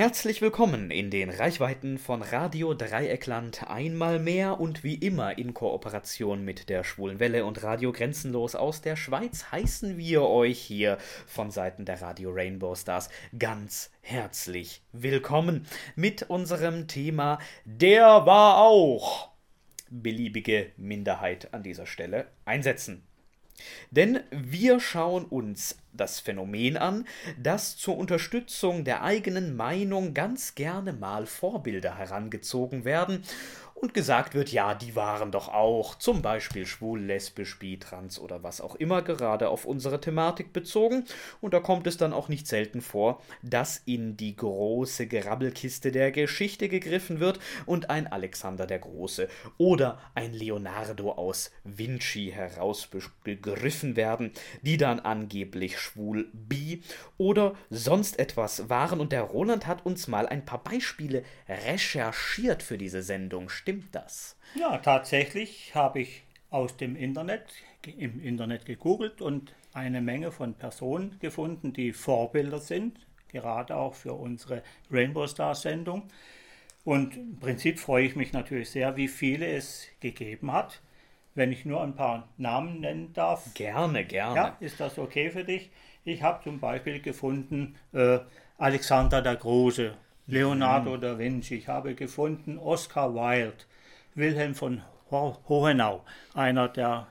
Herzlich willkommen in den Reichweiten von Radio Dreieckland einmal mehr und wie immer in Kooperation mit der Schwulen Welle und Radio Grenzenlos aus der Schweiz heißen wir euch hier von Seiten der Radio Rainbow Stars ganz herzlich willkommen mit unserem Thema Der war auch beliebige Minderheit an dieser Stelle einsetzen. Denn wir schauen uns das Phänomen an, dass zur Unterstützung der eigenen Meinung ganz gerne mal Vorbilder herangezogen werden und gesagt wird, ja, die waren doch auch zum Beispiel schwul, lesbisch, bi, trans oder was auch immer gerade auf unsere Thematik bezogen. Und da kommt es dann auch nicht selten vor, dass in die große Gerabbelkiste der Geschichte gegriffen wird und ein Alexander der Große oder ein Leonardo aus Vinci herausgegriffen werden, die dann angeblich schwul, bi oder sonst etwas waren. Und der Roland hat uns mal ein paar Beispiele recherchiert für diese Sendung. Stimmt das? Ja, tatsächlich habe ich aus dem Internet, im Internet gegoogelt und eine Menge von Personen gefunden, die Vorbilder sind, gerade auch für unsere Rainbow Star Sendung. Und im Prinzip freue ich mich natürlich sehr, wie viele es gegeben hat. Wenn ich nur ein paar Namen nennen darf. Gerne, gerne. Ja, ist das okay für dich? Ich habe zum Beispiel gefunden äh, Alexander der Große, Leonardo da Vinci. Ich habe gefunden Oscar Wilde, Wilhelm von Hohenau, einer, der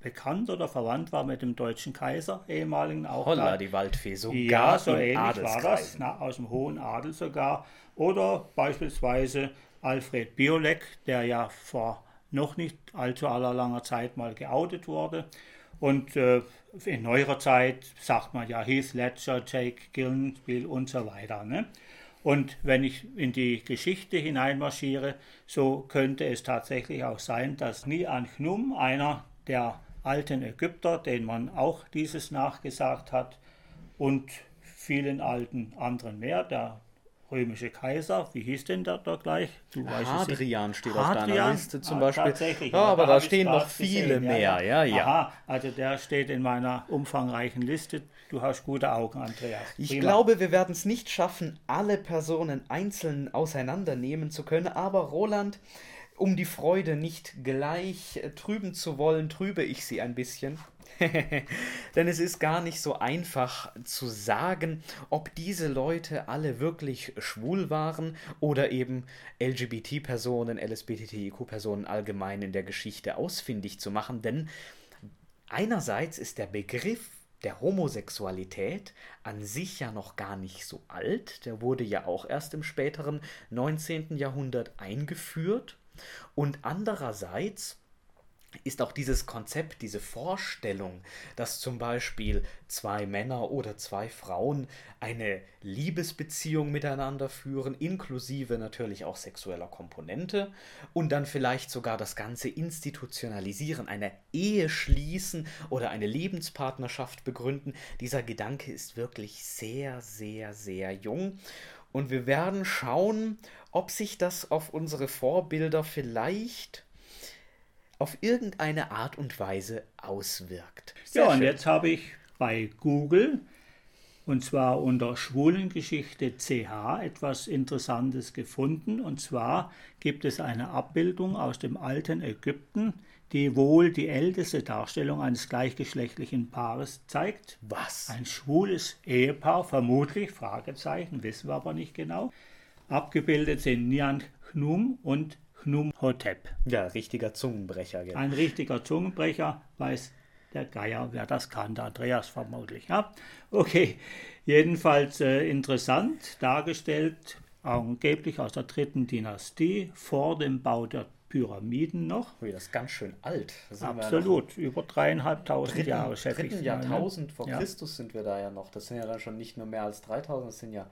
bekannt oder verwandt war mit dem deutschen Kaiser, ehemaligen auch. Holla, da. die Waldfee, sogar ja, so ähnlich war das, na, aus dem hohen Adel sogar. Oder beispielsweise Alfred Biolek, der ja vor noch nicht allzu aller langer Zeit mal geoutet wurde. Und äh, in neuerer Zeit sagt man ja Heath Ledger, Jake Gyllenhaal und so weiter. Ne? Und wenn ich in die Geschichte hineinmarschiere, so könnte es tatsächlich auch sein, dass Nian Chnum, einer der alten Ägypter, den man auch dieses nachgesagt hat, und vielen alten anderen mehr, der römische Kaiser, wie hieß denn der da gleich? Du Hadrian steht Hadrian? auf deiner Liste zum ah, Beispiel. Tatsächlich. Ja, aber da, da stehen noch viele gesehen. mehr, ja, ja. Aha, also der steht in meiner umfangreichen Liste. Du hast gute Augen, Andreas. Prima. Ich glaube, wir werden es nicht schaffen, alle Personen einzeln auseinandernehmen zu können, aber Roland, um die Freude nicht gleich trüben zu wollen, trübe ich sie ein bisschen. Denn es ist gar nicht so einfach zu sagen, ob diese Leute alle wirklich schwul waren oder eben LGBT-Personen, LSBTIQ-Personen allgemein in der Geschichte ausfindig zu machen. Denn einerseits ist der Begriff der Homosexualität an sich ja noch gar nicht so alt. Der wurde ja auch erst im späteren 19. Jahrhundert eingeführt. Und andererseits ist auch dieses Konzept, diese Vorstellung, dass zum Beispiel zwei Männer oder zwei Frauen eine Liebesbeziehung miteinander führen, inklusive natürlich auch sexueller Komponente und dann vielleicht sogar das Ganze institutionalisieren, eine Ehe schließen oder eine Lebenspartnerschaft begründen. Dieser Gedanke ist wirklich sehr, sehr, sehr jung. Und wir werden schauen, ob sich das auf unsere Vorbilder vielleicht auf irgendeine Art und Weise auswirkt. Sehr ja, und jetzt habe ich bei Google und zwar unter Schwulengeschichte CH etwas Interessantes gefunden. Und zwar gibt es eine Abbildung aus dem alten Ägypten, die wohl die älteste Darstellung eines gleichgeschlechtlichen Paares zeigt. Was? Ein schwules Ehepaar, vermutlich, Fragezeichen, wissen wir aber nicht genau. Abgebildet sind Nian Chnum und Chnumhotep. Ja, richtiger Zungenbrecher. Genau. Ein richtiger Zungenbrecher, weiß der Geier, wer das kann, der Andreas vermutlich. Ja? Okay, jedenfalls äh, interessant dargestellt, angeblich aus der dritten Dynastie, vor dem Bau der Pyramiden noch. Ui, das ist ganz schön alt. Absolut, über dreieinhalbtausend Jahre, schätze ich. Dritten ne? Jahrtausend vor ja. Christus sind wir da ja noch. Das sind ja dann schon nicht nur mehr als 3000, das sind ja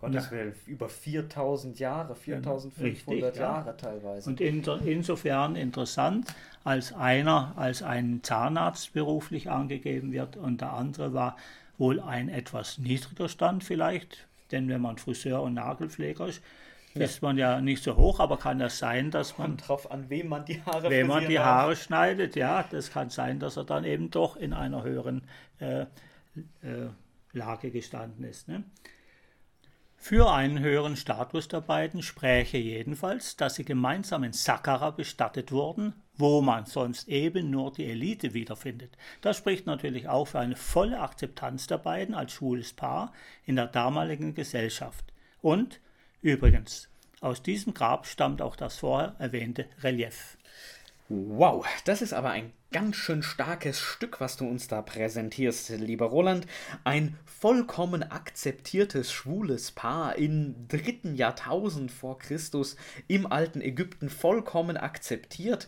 Gottes ja. Willen, über 4000 Jahre, 4500 Richtig, Jahre ja. teilweise. Und in, insofern interessant, als einer als ein Zahnarzt beruflich angegeben wird und der andere war wohl ein etwas niedriger Stand vielleicht, denn wenn man Friseur und Nagelpfleger ist, ja. ist man ja nicht so hoch, aber kann das sein, dass man. Kommt drauf an, wem man die Haare Wem man die Haare schneidet, ja. Das kann sein, dass er dann eben doch in einer höheren äh, äh, Lage gestanden ist. Ne? Für einen höheren Status der beiden spräche jedenfalls, dass sie gemeinsam in Saqqara bestattet wurden, wo man sonst eben nur die Elite wiederfindet. Das spricht natürlich auch für eine volle Akzeptanz der beiden als schwules Paar in der damaligen Gesellschaft. Und übrigens, aus diesem Grab stammt auch das vorher erwähnte Relief. Wow, das ist aber ein ganz schön starkes Stück, was du uns da präsentierst, lieber Roland. Ein vollkommen akzeptiertes schwules Paar im dritten Jahrtausend vor Christus im alten Ägypten vollkommen akzeptiert.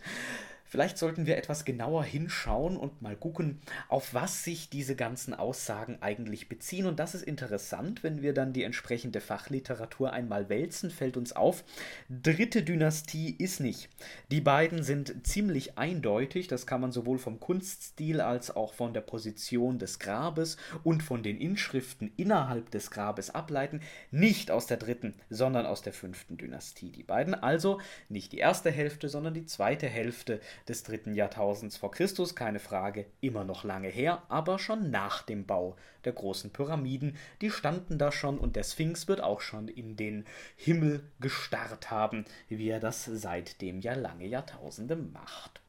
Vielleicht sollten wir etwas genauer hinschauen und mal gucken, auf was sich diese ganzen Aussagen eigentlich beziehen. Und das ist interessant, wenn wir dann die entsprechende Fachliteratur einmal wälzen, fällt uns auf, dritte Dynastie ist nicht. Die beiden sind ziemlich eindeutig, das kann man sowohl vom Kunststil als auch von der Position des Grabes und von den Inschriften innerhalb des Grabes ableiten, nicht aus der dritten, sondern aus der fünften Dynastie. Die beiden also nicht die erste Hälfte, sondern die zweite Hälfte des dritten Jahrtausends vor Christus, keine Frage, immer noch lange her, aber schon nach dem Bau der großen Pyramiden. Die standen da schon und der Sphinx wird auch schon in den Himmel gestarrt haben, wie er das seitdem ja lange Jahrtausende macht.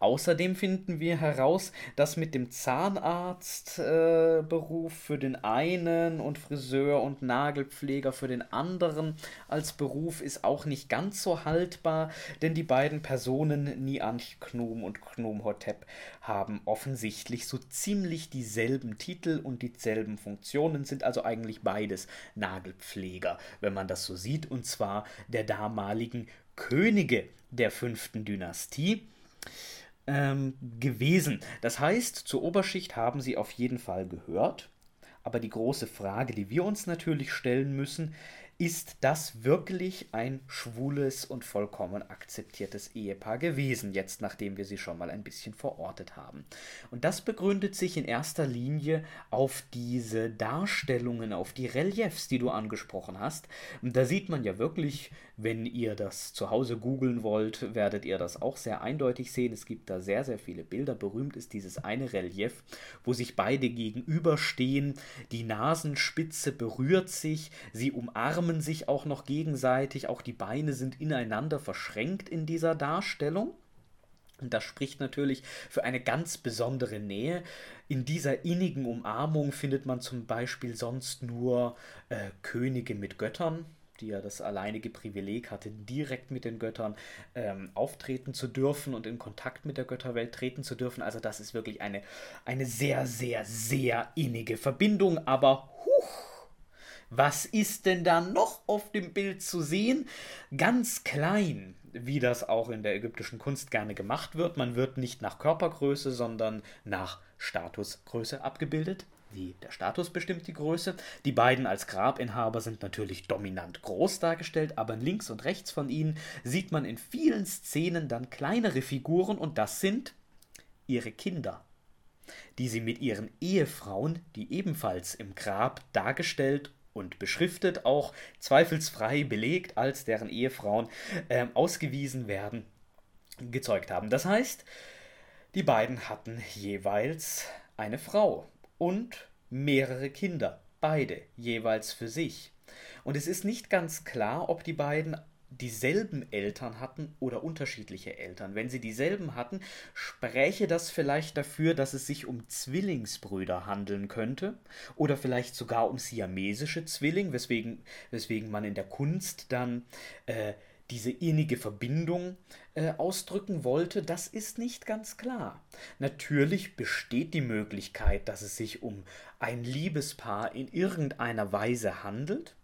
Außerdem finden wir heraus, dass mit dem Zahnarztberuf äh, für den einen und Friseur und Nagelpfleger für den anderen als Beruf ist auch nicht ganz so haltbar, denn die beiden Personen Nianch Knum und Knum Hotep haben offensichtlich so ziemlich dieselben Titel und dieselben Funktionen, sind also eigentlich beides Nagelpfleger, wenn man das so sieht, und zwar der damaligen Könige der fünften Dynastie ähm, gewesen. Das heißt, zur Oberschicht haben sie auf jeden Fall gehört. Aber die große Frage, die wir uns natürlich stellen müssen, ist das wirklich ein schwules und vollkommen akzeptiertes Ehepaar gewesen, jetzt nachdem wir sie schon mal ein bisschen verortet haben. Und das begründet sich in erster Linie auf diese Darstellungen, auf die Reliefs, die du angesprochen hast. Da sieht man ja wirklich, wenn ihr das zu Hause googeln wollt, werdet ihr das auch sehr eindeutig sehen. Es gibt da sehr, sehr viele Bilder. Berühmt ist dieses eine Relief, wo sich beide gegenüberstehen. Die Nasenspitze berührt sich, sie umarmen sich auch noch gegenseitig, auch die Beine sind ineinander verschränkt in dieser Darstellung. Und das spricht natürlich für eine ganz besondere Nähe. In dieser innigen Umarmung findet man zum Beispiel sonst nur äh, Könige mit Göttern, die ja das alleinige Privileg hatte, direkt mit den Göttern ähm, auftreten zu dürfen und in Kontakt mit der Götterwelt treten zu dürfen. Also das ist wirklich eine, eine sehr, sehr, sehr innige Verbindung. Aber huch, was ist denn da noch auf dem Bild zu sehen? Ganz klein, wie das auch in der ägyptischen Kunst gerne gemacht wird. Man wird nicht nach Körpergröße, sondern nach Statusgröße abgebildet. Die, der Status bestimmt die Größe. Die beiden als Grabinhaber sind natürlich dominant groß dargestellt, aber links und rechts von ihnen sieht man in vielen Szenen dann kleinere Figuren und das sind ihre Kinder, die sie mit ihren Ehefrauen, die ebenfalls im Grab dargestellt und beschriftet, auch zweifelsfrei belegt als deren Ehefrauen äh, ausgewiesen werden, gezeugt haben. Das heißt, die beiden hatten jeweils eine Frau und mehrere Kinder, beide jeweils für sich. Und es ist nicht ganz klar, ob die beiden dieselben Eltern hatten oder unterschiedliche Eltern. Wenn sie dieselben hatten, spräche das vielleicht dafür, dass es sich um Zwillingsbrüder handeln könnte oder vielleicht sogar um siamesische Zwilling, weswegen, weswegen man in der Kunst dann äh, diese innige Verbindung äh, ausdrücken wollte, das ist nicht ganz klar. Natürlich besteht die Möglichkeit, dass es sich um ein Liebespaar in irgendeiner Weise handelt,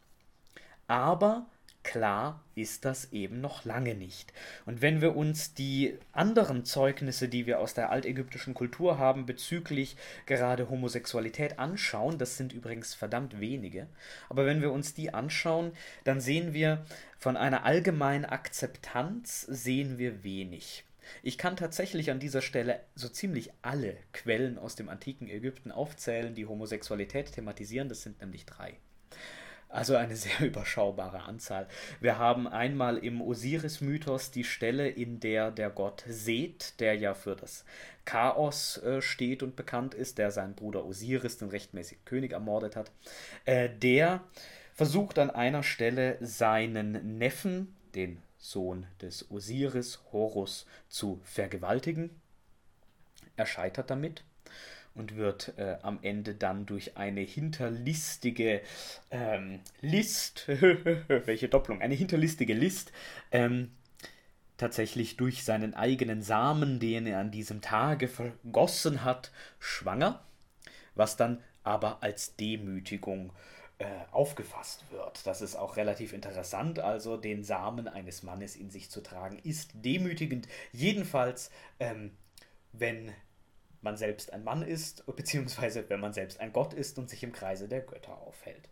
aber Klar ist das eben noch lange nicht. Und wenn wir uns die anderen Zeugnisse, die wir aus der altägyptischen Kultur haben, bezüglich gerade Homosexualität anschauen, das sind übrigens verdammt wenige, aber wenn wir uns die anschauen, dann sehen wir, von einer allgemeinen Akzeptanz sehen wir wenig. Ich kann tatsächlich an dieser Stelle so ziemlich alle Quellen aus dem antiken Ägypten aufzählen, die Homosexualität thematisieren, das sind nämlich drei. Also eine sehr überschaubare Anzahl. Wir haben einmal im Osiris-Mythos die Stelle, in der der Gott Seth, der ja für das Chaos äh, steht und bekannt ist, der seinen Bruder Osiris, den rechtmäßigen König, ermordet hat, äh, der versucht an einer Stelle seinen Neffen, den Sohn des Osiris, Horus, zu vergewaltigen. Er scheitert damit und wird äh, am Ende dann durch eine hinterlistige ähm, List, welche Doppelung, eine hinterlistige List, ähm, tatsächlich durch seinen eigenen Samen, den er an diesem Tage vergossen hat, schwanger, was dann aber als Demütigung äh, aufgefasst wird. Das ist auch relativ interessant. Also den Samen eines Mannes in sich zu tragen, ist demütigend. Jedenfalls, ähm, wenn man selbst ein Mann ist, beziehungsweise wenn man selbst ein Gott ist und sich im Kreise der Götter aufhält.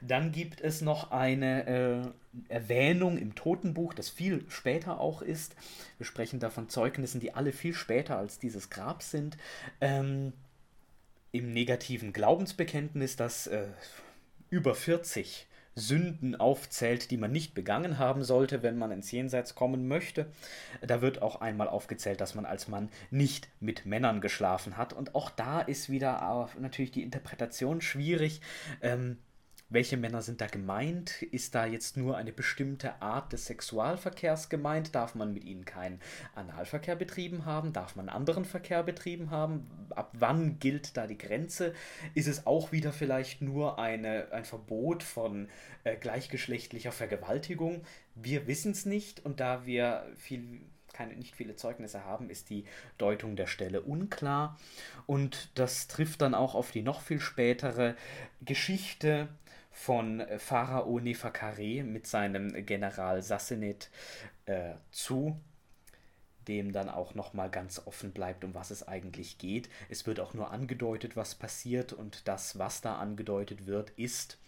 Dann gibt es noch eine äh, Erwähnung im Totenbuch, das viel später auch ist. Wir sprechen da von Zeugnissen, die alle viel später als dieses Grab sind. Ähm, Im negativen Glaubensbekenntnis, das äh, über 40 Sünden aufzählt, die man nicht begangen haben sollte, wenn man ins Jenseits kommen möchte. Da wird auch einmal aufgezählt, dass man als Mann nicht mit Männern geschlafen hat. Und auch da ist wieder natürlich die Interpretation schwierig. Ähm, welche Männer sind da gemeint? Ist da jetzt nur eine bestimmte Art des Sexualverkehrs gemeint? Darf man mit ihnen keinen Analverkehr betrieben haben? Darf man anderen Verkehr betrieben haben? Ab wann gilt da die Grenze? Ist es auch wieder vielleicht nur eine, ein Verbot von äh, gleichgeschlechtlicher Vergewaltigung? Wir wissen es nicht und da wir viel keine, nicht viele Zeugnisse haben, ist die Deutung der Stelle unklar. Und das trifft dann auch auf die noch viel spätere Geschichte von äh, Pharao Neferkare mit seinem General Sassenet äh, zu, dem dann auch nochmal ganz offen bleibt, um was es eigentlich geht. Es wird auch nur angedeutet, was passiert und das, was da angedeutet wird, ist,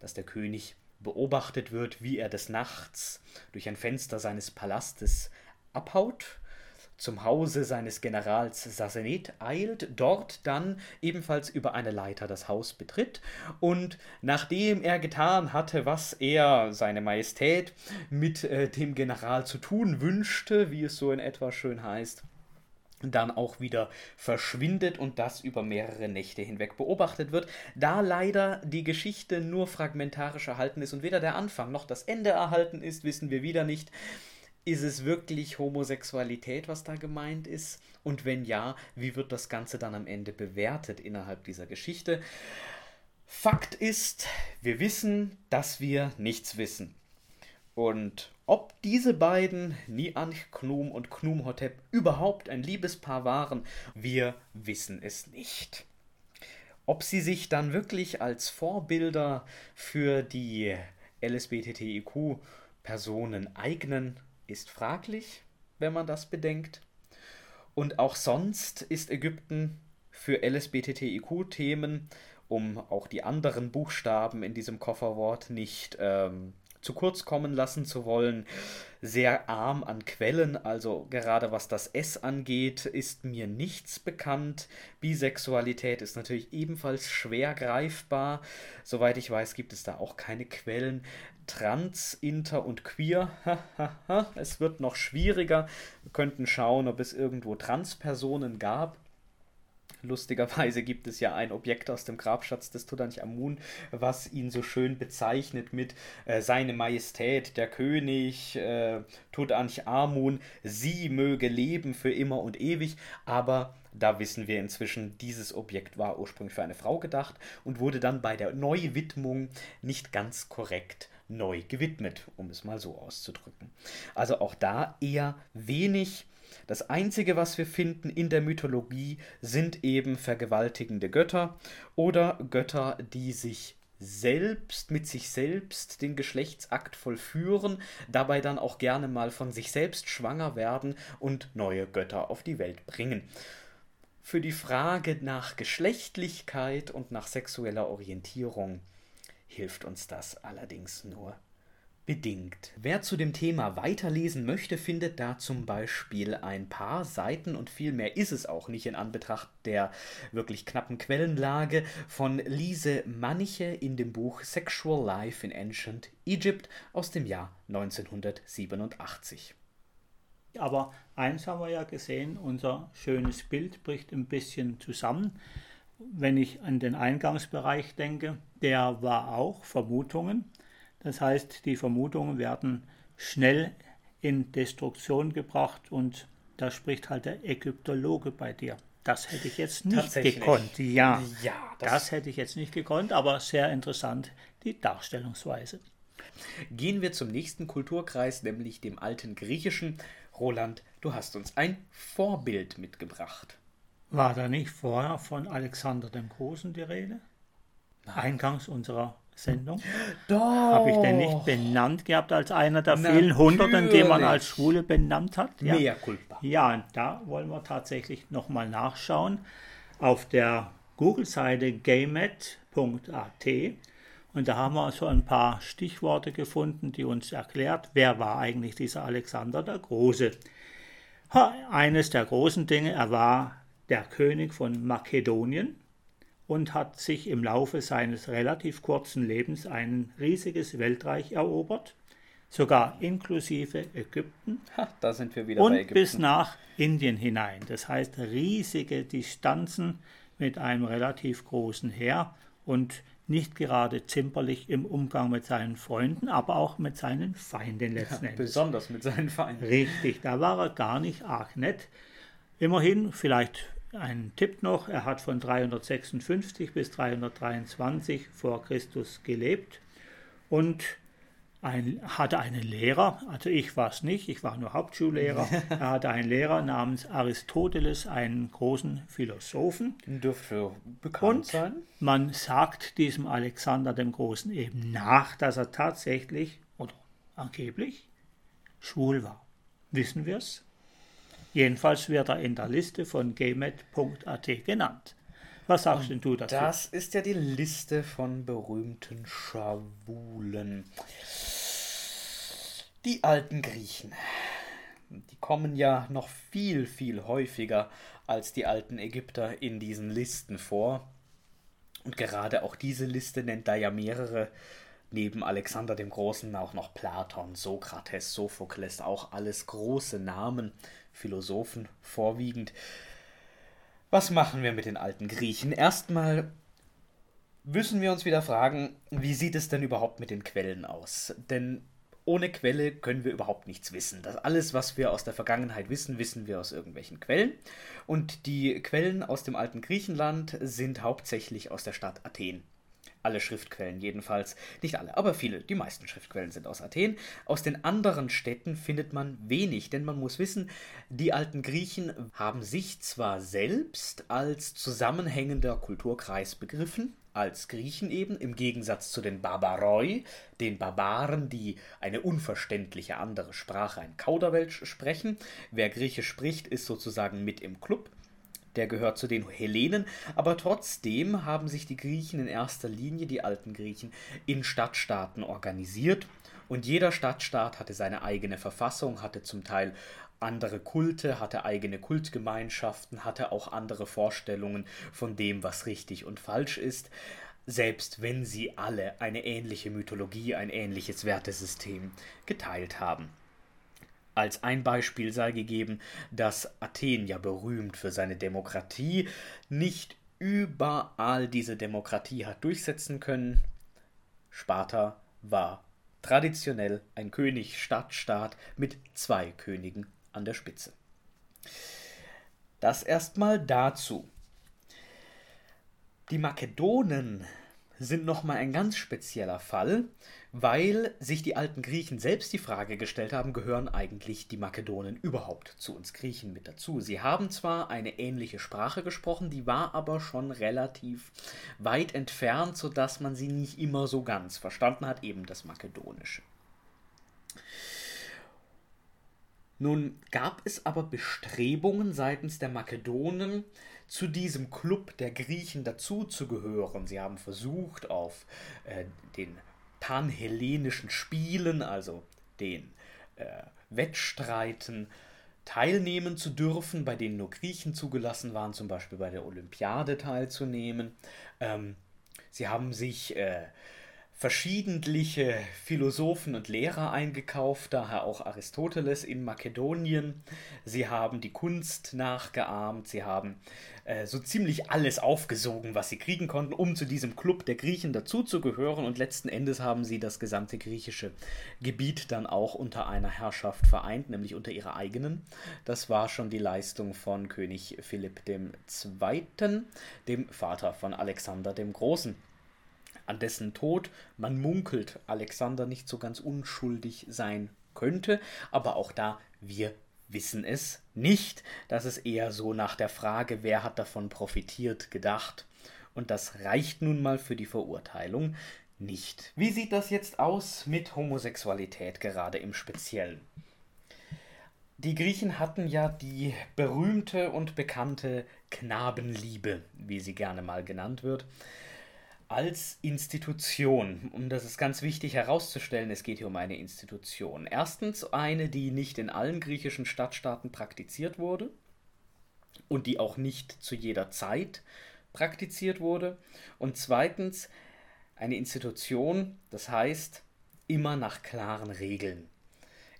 dass der König beobachtet wird, wie er des Nachts durch ein Fenster seines Palastes abhaut zum Hause seines Generals Sassenet eilt, dort dann ebenfalls über eine Leiter das Haus betritt. Und nachdem er getan hatte, was er, seine Majestät, mit äh, dem General zu tun wünschte, wie es so in etwa schön heißt, dann auch wieder verschwindet und das über mehrere Nächte hinweg beobachtet wird, da leider die Geschichte nur fragmentarisch erhalten ist und weder der Anfang noch das Ende erhalten ist, wissen wir wieder nicht ist es wirklich Homosexualität, was da gemeint ist? Und wenn ja, wie wird das Ganze dann am Ende bewertet innerhalb dieser Geschichte? Fakt ist, wir wissen, dass wir nichts wissen. Und ob diese beiden, Nianch Knum und Knumhotep, überhaupt ein Liebespaar waren, wir wissen es nicht. Ob sie sich dann wirklich als Vorbilder für die LSBTTIQ-Personen eignen, ist fraglich, wenn man das bedenkt. Und auch sonst ist Ägypten für LSBTTIQ-Themen, um auch die anderen Buchstaben in diesem Kofferwort nicht ähm, zu kurz kommen lassen zu wollen, sehr arm an Quellen. Also gerade was das S angeht, ist mir nichts bekannt. Bisexualität ist natürlich ebenfalls schwer greifbar. Soweit ich weiß, gibt es da auch keine Quellen. Trans, Inter und Queer. es wird noch schwieriger. Wir könnten schauen, ob es irgendwo Transpersonen gab. Lustigerweise gibt es ja ein Objekt aus dem Grabschatz des Tutanchamun, was ihn so schön bezeichnet mit äh, Seine Majestät, der König äh, Tutanchamun, sie möge leben für immer und ewig, aber da wissen wir inzwischen, dieses Objekt war ursprünglich für eine Frau gedacht und wurde dann bei der Neuwidmung nicht ganz korrekt neu gewidmet, um es mal so auszudrücken. Also auch da eher wenig. Das Einzige, was wir finden in der Mythologie, sind eben vergewaltigende Götter oder Götter, die sich selbst mit sich selbst den Geschlechtsakt vollführen, dabei dann auch gerne mal von sich selbst schwanger werden und neue Götter auf die Welt bringen. Für die Frage nach Geschlechtlichkeit und nach sexueller Orientierung hilft uns das allerdings nur bedingt. Wer zu dem Thema weiterlesen möchte, findet da zum Beispiel ein paar Seiten und viel mehr ist es auch nicht in Anbetracht der wirklich knappen Quellenlage von Lise Maniche in dem Buch Sexual Life in Ancient Egypt aus dem Jahr 1987. Aber eins haben wir ja gesehen, unser schönes Bild bricht ein bisschen zusammen wenn ich an den Eingangsbereich denke, der war auch Vermutungen. Das heißt, die Vermutungen werden schnell in Destruktion gebracht und da spricht halt der Ägyptologe bei dir. Das hätte ich jetzt nicht gekonnt. Ja, ja das, das hätte ich jetzt nicht gekonnt, aber sehr interessant die Darstellungsweise. Gehen wir zum nächsten Kulturkreis, nämlich dem alten Griechischen. Roland, du hast uns ein Vorbild mitgebracht. War da nicht vorher von Alexander dem Großen die Rede? Eingangs unserer Sendung. Doch. Habe ich den nicht benannt gehabt als einer der Natürlich. vielen Hunderten, die man als Schule benannt hat? Ja. Mehr culpa. Ja, und da wollen wir tatsächlich nochmal nachschauen. Auf der Google-Seite gamet.at und da haben wir so ein paar Stichworte gefunden, die uns erklärt, wer war eigentlich dieser Alexander der Große. Eines der großen Dinge, er war der König von Makedonien und hat sich im Laufe seines relativ kurzen Lebens ein riesiges Weltreich erobert, sogar inklusive Ägypten. Ha, da sind wir wieder und bei Ägypten. bis nach Indien hinein. Das heißt riesige Distanzen mit einem relativ großen Heer und nicht gerade zimperlich im Umgang mit seinen Freunden, aber auch mit seinen Feinden letzten ja, Endes. Besonders mit seinen Feinden. Richtig, da war er gar nicht arg nett. Immerhin, vielleicht ein Tipp noch, er hat von 356 bis 323 vor Christus gelebt und ein, hatte einen Lehrer, also ich war es nicht, ich war nur Hauptschullehrer. er hatte einen Lehrer namens Aristoteles, einen großen Philosophen. Dürfte bekannt Und sein. Man sagt diesem Alexander dem Großen eben nach, dass er tatsächlich oder angeblich schwul war. Wissen wir es? Jedenfalls wird er in der Liste von gmet.at genannt. Was sagst Und du dazu? Das ist ja die Liste von berühmten Schawulen. Die alten Griechen. Die kommen ja noch viel, viel häufiger als die alten Ägypter in diesen Listen vor. Und gerade auch diese Liste nennt da ja mehrere, neben Alexander dem Großen auch noch Platon, Sokrates, Sophokles, auch alles große Namen, Philosophen vorwiegend. Was machen wir mit den alten Griechen? Erstmal müssen wir uns wieder fragen, wie sieht es denn überhaupt mit den Quellen aus? Denn ohne Quelle können wir überhaupt nichts wissen. Das alles, was wir aus der Vergangenheit wissen, wissen wir aus irgendwelchen Quellen. Und die Quellen aus dem alten Griechenland sind hauptsächlich aus der Stadt Athen. Alle Schriftquellen jedenfalls, nicht alle, aber viele, die meisten Schriftquellen sind aus Athen. Aus den anderen Städten findet man wenig, denn man muss wissen, die alten Griechen haben sich zwar selbst als zusammenhängender Kulturkreis begriffen, als Griechen eben, im Gegensatz zu den Barbaroi, den Barbaren, die eine unverständliche andere Sprache, ein Kauderwelsch sprechen. Wer Griechisch spricht, ist sozusagen mit im Club. Der gehört zu den Hellenen, aber trotzdem haben sich die Griechen in erster Linie, die alten Griechen, in Stadtstaaten organisiert. Und jeder Stadtstaat hatte seine eigene Verfassung, hatte zum Teil andere Kulte, hatte eigene Kultgemeinschaften, hatte auch andere Vorstellungen von dem, was richtig und falsch ist, selbst wenn sie alle eine ähnliche Mythologie, ein ähnliches Wertesystem geteilt haben. Als ein Beispiel sei gegeben, dass Athen ja berühmt für seine Demokratie nicht überall diese Demokratie hat durchsetzen können. Sparta war traditionell ein König-Stadtstaat mit zwei Königen an der Spitze. Das erstmal dazu. Die Makedonen sind nochmal ein ganz spezieller Fall, weil sich die alten Griechen selbst die Frage gestellt haben, gehören eigentlich die Makedonen überhaupt zu uns Griechen mit dazu? Sie haben zwar eine ähnliche Sprache gesprochen, die war aber schon relativ weit entfernt, sodass man sie nicht immer so ganz verstanden hat, eben das Makedonische. Nun gab es aber Bestrebungen seitens der Makedonen, zu diesem Club der Griechen dazuzugehören. Sie haben versucht, auf äh, den panhellenischen Spielen, also den äh, Wettstreiten, teilnehmen zu dürfen, bei denen nur Griechen zugelassen waren, zum Beispiel bei der Olympiade teilzunehmen. Ähm, sie haben sich äh, verschiedentliche Philosophen und Lehrer eingekauft, daher auch Aristoteles in Makedonien. Sie haben die Kunst nachgeahmt, sie haben äh, so ziemlich alles aufgesogen, was sie kriegen konnten, um zu diesem Club der Griechen dazuzugehören. Und letzten Endes haben sie das gesamte griechische Gebiet dann auch unter einer Herrschaft vereint, nämlich unter ihrer eigenen. Das war schon die Leistung von König Philipp II., dem Vater von Alexander dem Großen an dessen Tod man munkelt, Alexander nicht so ganz unschuldig sein könnte, aber auch da, wir wissen es nicht. Das ist eher so nach der Frage, wer hat davon profitiert, gedacht. Und das reicht nun mal für die Verurteilung nicht. Wie sieht das jetzt aus mit Homosexualität gerade im Speziellen? Die Griechen hatten ja die berühmte und bekannte Knabenliebe, wie sie gerne mal genannt wird als Institution. Und das ist ganz wichtig herauszustellen, es geht hier um eine Institution. Erstens eine, die nicht in allen griechischen Stadtstaaten praktiziert wurde und die auch nicht zu jeder Zeit praktiziert wurde. Und zweitens eine Institution, das heißt immer nach klaren Regeln.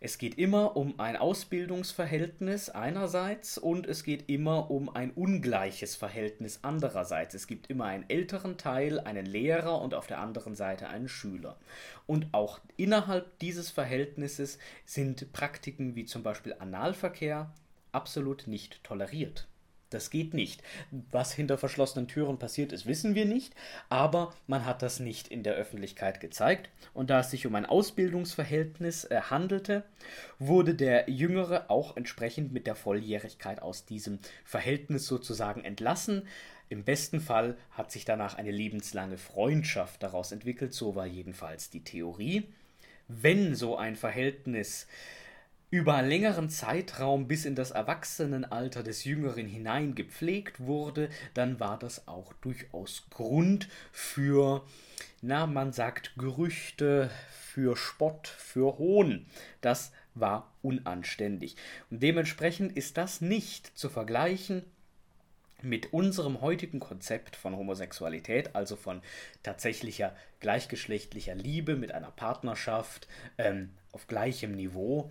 Es geht immer um ein Ausbildungsverhältnis einerseits und es geht immer um ein ungleiches Verhältnis andererseits. Es gibt immer einen älteren Teil, einen Lehrer und auf der anderen Seite einen Schüler. Und auch innerhalb dieses Verhältnisses sind Praktiken wie zum Beispiel Analverkehr absolut nicht toleriert. Das geht nicht. Was hinter verschlossenen Türen passiert ist, wissen wir nicht, aber man hat das nicht in der Öffentlichkeit gezeigt. Und da es sich um ein Ausbildungsverhältnis äh, handelte, wurde der Jüngere auch entsprechend mit der Volljährigkeit aus diesem Verhältnis sozusagen entlassen. Im besten Fall hat sich danach eine lebenslange Freundschaft daraus entwickelt, so war jedenfalls die Theorie. Wenn so ein Verhältnis über längeren Zeitraum bis in das Erwachsenenalter des Jüngeren hinein gepflegt wurde, dann war das auch durchaus Grund für, na, man sagt Gerüchte, für Spott, für Hohn. Das war unanständig. Und dementsprechend ist das nicht zu vergleichen mit unserem heutigen Konzept von Homosexualität, also von tatsächlicher gleichgeschlechtlicher Liebe mit einer Partnerschaft ähm, auf gleichem Niveau,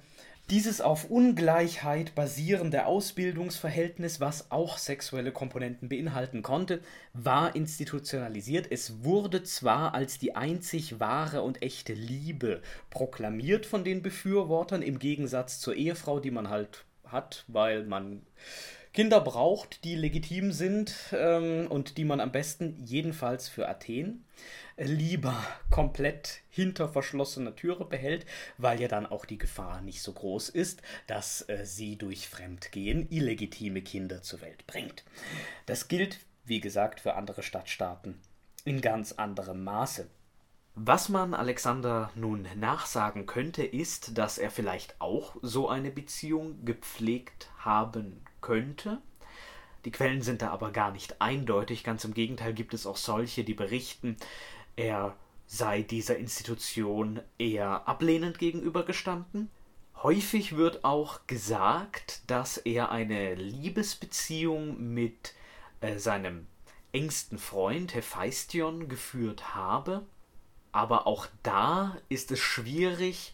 dieses auf Ungleichheit basierende Ausbildungsverhältnis, was auch sexuelle Komponenten beinhalten konnte, war institutionalisiert. Es wurde zwar als die einzig wahre und echte Liebe proklamiert von den Befürwortern, im Gegensatz zur Ehefrau, die man halt hat, weil man Kinder braucht, die legitim sind ähm, und die man am besten jedenfalls für Athen lieber komplett hinter verschlossener Türe behält, weil ja dann auch die Gefahr nicht so groß ist, dass äh, sie durch Fremdgehen illegitime Kinder zur Welt bringt. Das gilt, wie gesagt, für andere Stadtstaaten in ganz anderem Maße. Was man Alexander nun nachsagen könnte, ist, dass er vielleicht auch so eine Beziehung gepflegt haben könnte. Die Quellen sind da aber gar nicht eindeutig, ganz im Gegenteil gibt es auch solche, die berichten, er sei dieser Institution eher ablehnend gegenübergestanden. Häufig wird auch gesagt, dass er eine Liebesbeziehung mit äh, seinem engsten Freund Hephaistion geführt habe. Aber auch da ist es schwierig,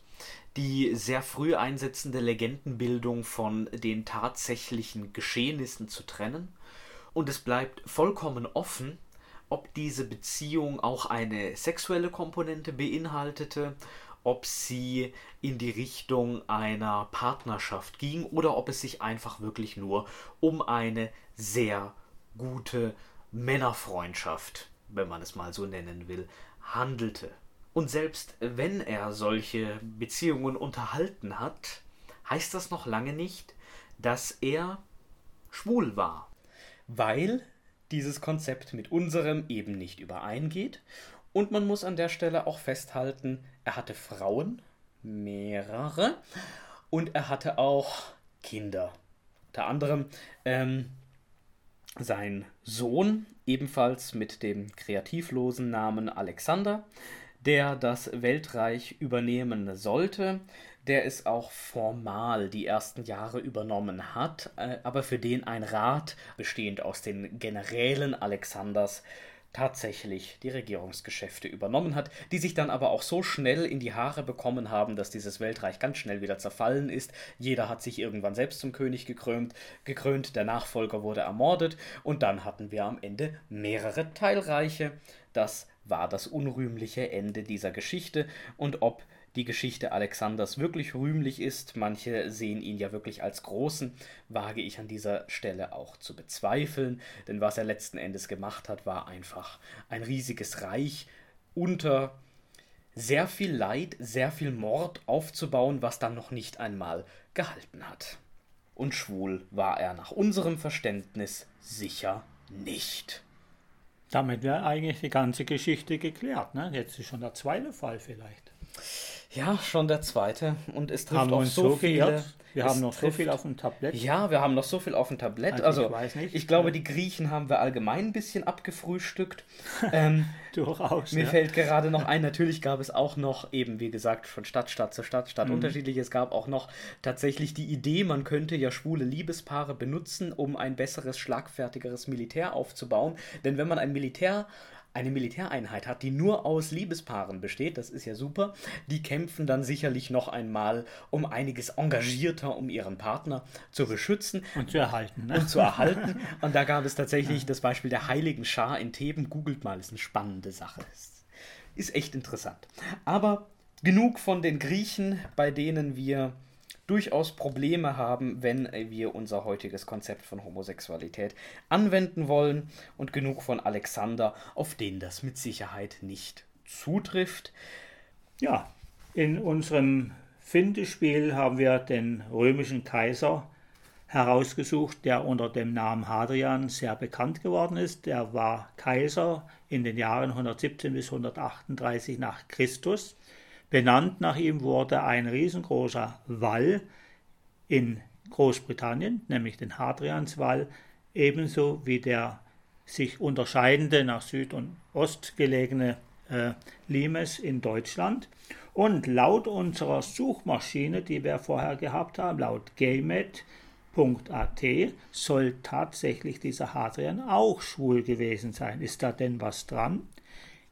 die sehr früh einsetzende Legendenbildung von den tatsächlichen Geschehnissen zu trennen. Und es bleibt vollkommen offen, ob diese Beziehung auch eine sexuelle Komponente beinhaltete, ob sie in die Richtung einer Partnerschaft ging oder ob es sich einfach wirklich nur um eine sehr gute Männerfreundschaft, wenn man es mal so nennen will, handelte. Und selbst wenn er solche Beziehungen unterhalten hat, heißt das noch lange nicht, dass er schwul war. Weil dieses Konzept mit unserem eben nicht übereingeht. Und man muss an der Stelle auch festhalten, er hatte Frauen, mehrere, und er hatte auch Kinder. Unter anderem ähm, sein Sohn, ebenfalls mit dem kreativlosen Namen Alexander, der das Weltreich übernehmen sollte, der es auch formal die ersten Jahre übernommen hat, äh, aber für den ein Rat, bestehend aus den Generälen Alexanders, tatsächlich die Regierungsgeschäfte übernommen hat, die sich dann aber auch so schnell in die Haare bekommen haben, dass dieses Weltreich ganz schnell wieder zerfallen ist. Jeder hat sich irgendwann selbst zum König gekrönt, gekrönt der Nachfolger wurde ermordet und dann hatten wir am Ende mehrere Teilreiche. Das war das unrühmliche Ende dieser Geschichte und ob die Geschichte Alexanders wirklich rühmlich ist, manche sehen ihn ja wirklich als großen, wage ich an dieser Stelle auch zu bezweifeln, denn was er letzten Endes gemacht hat, war einfach ein riesiges Reich unter sehr viel Leid, sehr viel Mord aufzubauen, was dann noch nicht einmal gehalten hat. Und schwul war er nach unserem Verständnis sicher nicht. Damit wäre eigentlich die ganze Geschichte geklärt. Ne? Jetzt ist schon der zweite Fall vielleicht. Ja, schon der zweite. Und es trifft haben auch so, viele. Wir haben noch trifft, so viel auf dem Tablett. Ja, wir haben noch so viel auf dem Tablett. Also Also, ich weiß nicht. ich glaube, die Griechen haben wir allgemein ein bisschen abgefrühstückt. ähm, Durchaus. mir ja. fällt gerade noch ein, natürlich gab es auch noch, eben wie gesagt, von Stadtstaat zu Stadtstaat Mhm. unterschiedlich. Es gab auch noch tatsächlich die Idee, man könnte ja schwule Liebespaare benutzen, um ein besseres, schlagfertigeres Militär aufzubauen. Denn wenn man ein Militär eine Militäreinheit hat, die nur aus Liebespaaren besteht, das ist ja super, die kämpfen dann sicherlich noch einmal um einiges engagierter, um ihren Partner zu beschützen Und zu erhalten. Ne? und zu erhalten. Und da gab es tatsächlich das Beispiel der Heiligen Schar in Theben. Googelt mal, ist eine spannende Sache. Ist echt interessant. Aber genug von den Griechen, bei denen wir durchaus Probleme haben, wenn wir unser heutiges Konzept von Homosexualität anwenden wollen. Und genug von Alexander, auf den das mit Sicherheit nicht zutrifft. Ja, in unserem Findespiel haben wir den römischen Kaiser herausgesucht, der unter dem Namen Hadrian sehr bekannt geworden ist. Der war Kaiser in den Jahren 117 bis 138 nach Christus. Benannt nach ihm wurde ein riesengroßer Wall in Großbritannien, nämlich den Hadrianswall, ebenso wie der sich unterscheidende nach Süd und Ost gelegene äh, Limes in Deutschland. Und laut unserer Suchmaschine, die wir vorher gehabt haben, laut gaymet.at, soll tatsächlich dieser Hadrian auch schwul gewesen sein. Ist da denn was dran?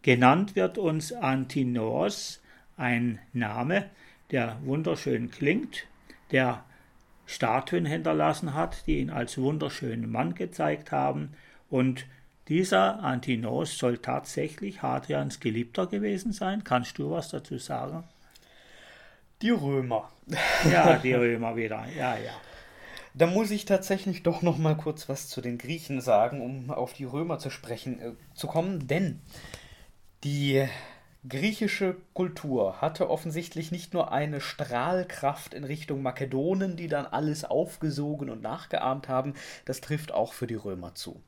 Genannt wird uns Antinos, ein Name, der wunderschön klingt, der Statuen hinterlassen hat, die ihn als wunderschönen Mann gezeigt haben. Und dieser Antinos soll tatsächlich Hadrians Geliebter gewesen sein. Kannst du was dazu sagen? Die Römer. Ja, die Römer wieder. Ja, ja. Da muss ich tatsächlich doch noch mal kurz was zu den Griechen sagen, um auf die Römer zu sprechen äh, zu kommen, denn die griechische Kultur hatte offensichtlich nicht nur eine Strahlkraft in Richtung Makedonen, die dann alles aufgesogen und nachgeahmt haben, das trifft auch für die Römer zu.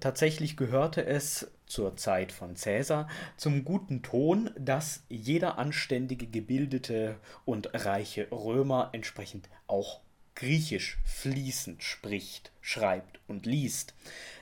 Tatsächlich gehörte es zur Zeit von Caesar zum guten Ton, dass jeder anständige, gebildete und reiche Römer entsprechend auch Griechisch fließend spricht, schreibt und liest.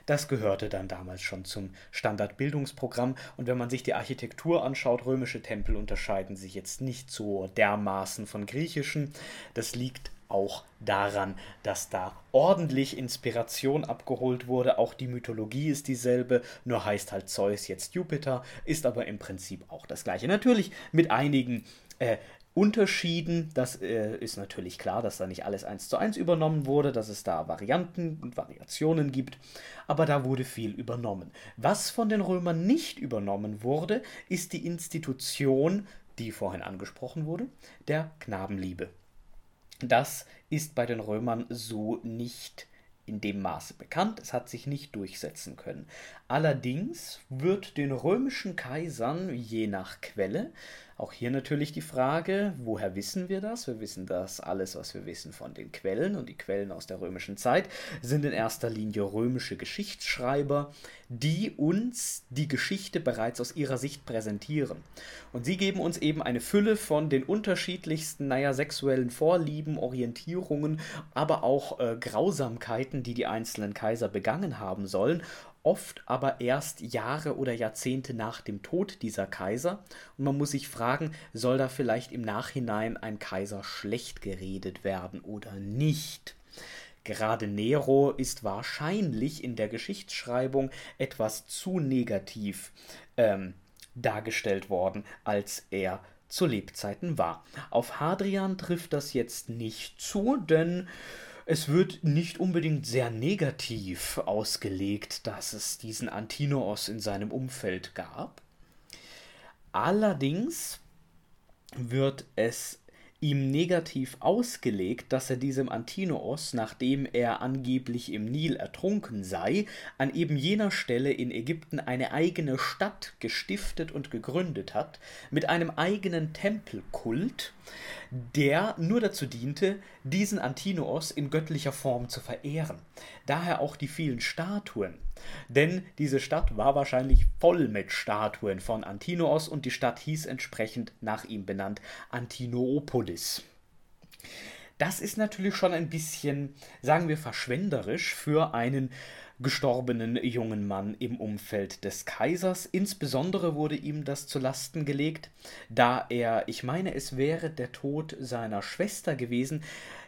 Das gehörte dann damals schon zum Standardbildungsprogramm. Und wenn man sich die Architektur anschaut, römische Tempel unterscheiden sich jetzt nicht so dermaßen von griechischen. Das liegt auch daran, dass da ordentlich Inspiration abgeholt wurde. Auch die Mythologie ist dieselbe, nur heißt halt Zeus jetzt Jupiter, ist aber im Prinzip auch das gleiche. Natürlich mit einigen äh, Unterschieden, das äh, ist natürlich klar, dass da nicht alles eins zu eins übernommen wurde, dass es da Varianten und Variationen gibt, aber da wurde viel übernommen. Was von den Römern nicht übernommen wurde, ist die Institution, die vorhin angesprochen wurde, der Knabenliebe. Das ist bei den Römern so nicht in dem Maße bekannt, es hat sich nicht durchsetzen können. Allerdings wird den römischen Kaisern je nach Quelle auch hier natürlich die Frage, woher wissen wir das? Wir wissen das alles, was wir wissen von den Quellen und die Quellen aus der römischen Zeit sind in erster Linie römische Geschichtsschreiber, die uns die Geschichte bereits aus ihrer Sicht präsentieren. Und sie geben uns eben eine Fülle von den unterschiedlichsten, naja, sexuellen Vorlieben, Orientierungen, aber auch äh, Grausamkeiten, die die einzelnen Kaiser begangen haben sollen oft aber erst Jahre oder Jahrzehnte nach dem Tod dieser Kaiser. Und man muss sich fragen, soll da vielleicht im Nachhinein ein Kaiser schlecht geredet werden oder nicht? Gerade Nero ist wahrscheinlich in der Geschichtsschreibung etwas zu negativ ähm, dargestellt worden, als er zu Lebzeiten war. Auf Hadrian trifft das jetzt nicht zu, denn es wird nicht unbedingt sehr negativ ausgelegt, dass es diesen Antinoos in seinem Umfeld gab. Allerdings wird es ihm negativ ausgelegt, dass er diesem Antinoos, nachdem er angeblich im Nil ertrunken sei, an eben jener Stelle in Ägypten eine eigene Stadt gestiftet und gegründet hat, mit einem eigenen Tempelkult, der nur dazu diente, diesen Antinoos in göttlicher Form zu verehren. Daher auch die vielen Statuen. Denn diese Stadt war wahrscheinlich voll mit Statuen von Antinoos und die Stadt hieß entsprechend nach ihm benannt Antinoopolis. Das ist natürlich schon ein bisschen, sagen wir, verschwenderisch für einen gestorbenen jungen Mann im Umfeld des Kaisers. Insbesondere wurde ihm das zu Lasten gelegt, da er, ich meine, es wäre der Tod seiner Schwester gewesen,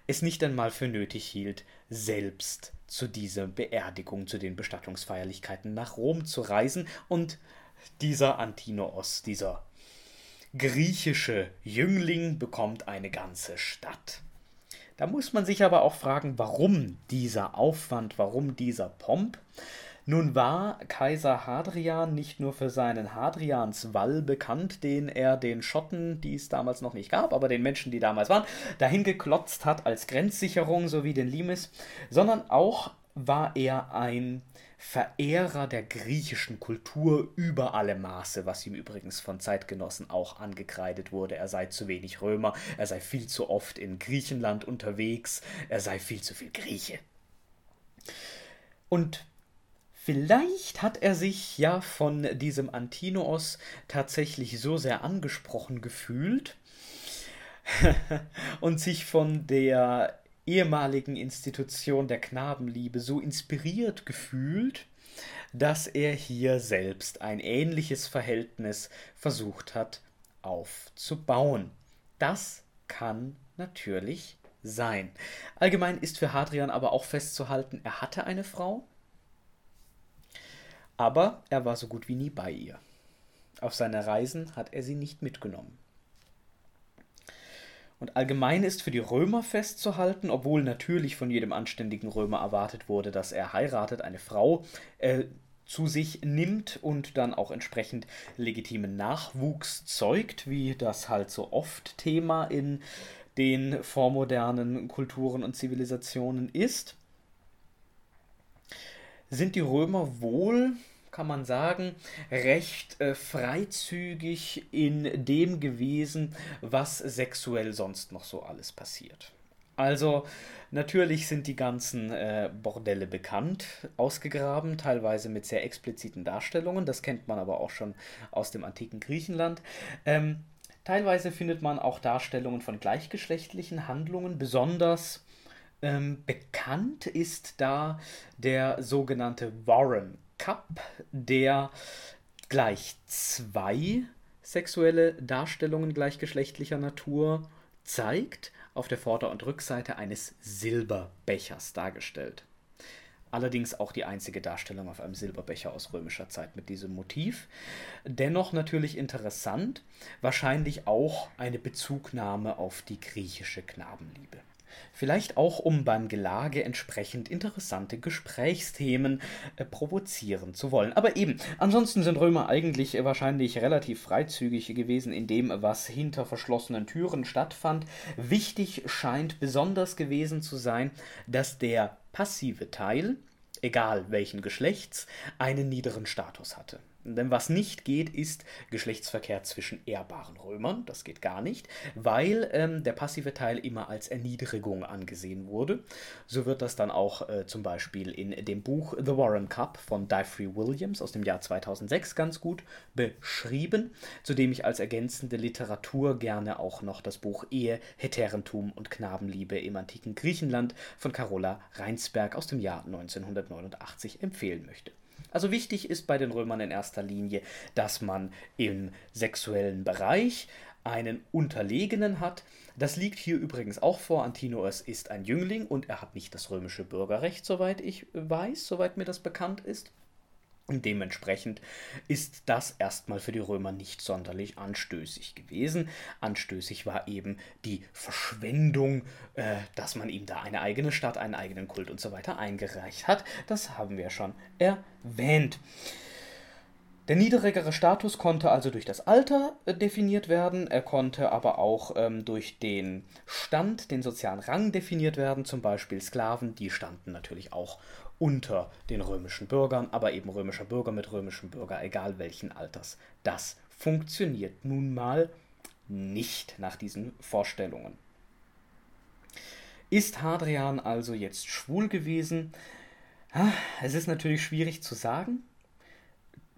es nicht einmal für nötig hielt, selbst zu dieser Beerdigung, zu den Bestattungsfeierlichkeiten nach Rom zu reisen und dieser Antinoos, dieser griechische Jüngling bekommt eine ganze Stadt. Da muss man sich aber auch fragen, warum dieser Aufwand, warum dieser Pomp? Nun war Kaiser Hadrian nicht nur für seinen Hadrianswall bekannt, den er den Schotten, die es damals noch nicht gab, aber den Menschen, die damals waren, dahin geklotzt hat als Grenzsicherung sowie den Limes, sondern auch war er ein Verehrer der griechischen Kultur über alle Maße, was ihm übrigens von Zeitgenossen auch angekreidet wurde. Er sei zu wenig Römer, er sei viel zu oft in Griechenland unterwegs, er sei viel zu viel Grieche. Und Vielleicht hat er sich ja von diesem Antinoos tatsächlich so sehr angesprochen gefühlt und sich von der ehemaligen Institution der Knabenliebe so inspiriert gefühlt, dass er hier selbst ein ähnliches Verhältnis versucht hat aufzubauen. Das kann natürlich sein. Allgemein ist für Hadrian aber auch festzuhalten, er hatte eine Frau, aber er war so gut wie nie bei ihr. Auf seine Reisen hat er sie nicht mitgenommen. Und allgemein ist für die Römer festzuhalten, obwohl natürlich von jedem anständigen Römer erwartet wurde, dass er heiratet, eine Frau äh, zu sich nimmt und dann auch entsprechend legitimen Nachwuchs zeugt, wie das halt so oft Thema in den vormodernen Kulturen und Zivilisationen ist, sind die Römer wohl kann man sagen, recht äh, freizügig in dem gewesen, was sexuell sonst noch so alles passiert. Also natürlich sind die ganzen äh, Bordelle bekannt, ausgegraben, teilweise mit sehr expliziten Darstellungen, das kennt man aber auch schon aus dem antiken Griechenland. Ähm, teilweise findet man auch Darstellungen von gleichgeschlechtlichen Handlungen, besonders ähm, bekannt ist da der sogenannte Warren Cup, der gleich zwei sexuelle Darstellungen gleichgeschlechtlicher Natur zeigt, auf der Vorder- und Rückseite eines Silberbechers dargestellt. Allerdings auch die einzige Darstellung auf einem Silberbecher aus römischer Zeit mit diesem Motiv. Dennoch natürlich interessant, wahrscheinlich auch eine Bezugnahme auf die griechische Knabenliebe. Vielleicht auch, um beim Gelage entsprechend interessante Gesprächsthemen äh, provozieren zu wollen. Aber eben, ansonsten sind Römer eigentlich äh, wahrscheinlich relativ freizügig gewesen in dem, was hinter verschlossenen Türen stattfand. Wichtig scheint besonders gewesen zu sein, dass der passive Teil, egal welchen Geschlechts, einen niederen Status hatte. Denn was nicht geht, ist Geschlechtsverkehr zwischen ehrbaren Römern. Das geht gar nicht, weil ähm, der passive Teil immer als Erniedrigung angesehen wurde. So wird das dann auch äh, zum Beispiel in dem Buch The Warren Cup von Dyfree Williams aus dem Jahr 2006 ganz gut beschrieben, zu dem ich als ergänzende Literatur gerne auch noch das Buch Ehe, Heterentum und Knabenliebe im antiken Griechenland von Carola Reinsberg aus dem Jahr 1989 empfehlen möchte. Also wichtig ist bei den Römern in erster Linie, dass man im sexuellen Bereich einen Unterlegenen hat. Das liegt hier übrigens auch vor. Antinoos ist ein Jüngling und er hat nicht das römische Bürgerrecht, soweit ich weiß, soweit mir das bekannt ist. Und dementsprechend ist das erstmal für die Römer nicht sonderlich anstößig gewesen. Anstößig war eben die Verschwendung, äh, dass man ihm da eine eigene Stadt, einen eigenen Kult und so weiter eingereicht hat. Das haben wir schon erwähnt. Der niedrigere Status konnte also durch das Alter äh, definiert werden, er konnte aber auch ähm, durch den Stand, den sozialen Rang definiert werden, zum Beispiel Sklaven, die standen natürlich auch unter den römischen Bürgern, aber eben römischer Bürger mit römischem Bürger, egal welchen Alters. Das funktioniert nun mal nicht nach diesen Vorstellungen. Ist Hadrian also jetzt schwul gewesen? Es ist natürlich schwierig zu sagen.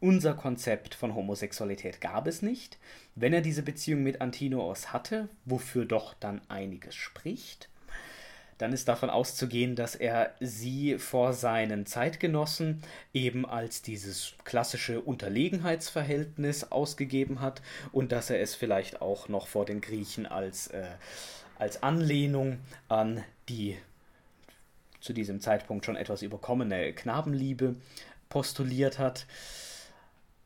Unser Konzept von Homosexualität gab es nicht. Wenn er diese Beziehung mit Antinoos hatte, wofür doch dann einiges spricht, dann ist davon auszugehen, dass er sie vor seinen Zeitgenossen eben als dieses klassische Unterlegenheitsverhältnis ausgegeben hat und dass er es vielleicht auch noch vor den Griechen als, äh, als Anlehnung an die zu diesem Zeitpunkt schon etwas überkommene Knabenliebe postuliert hat.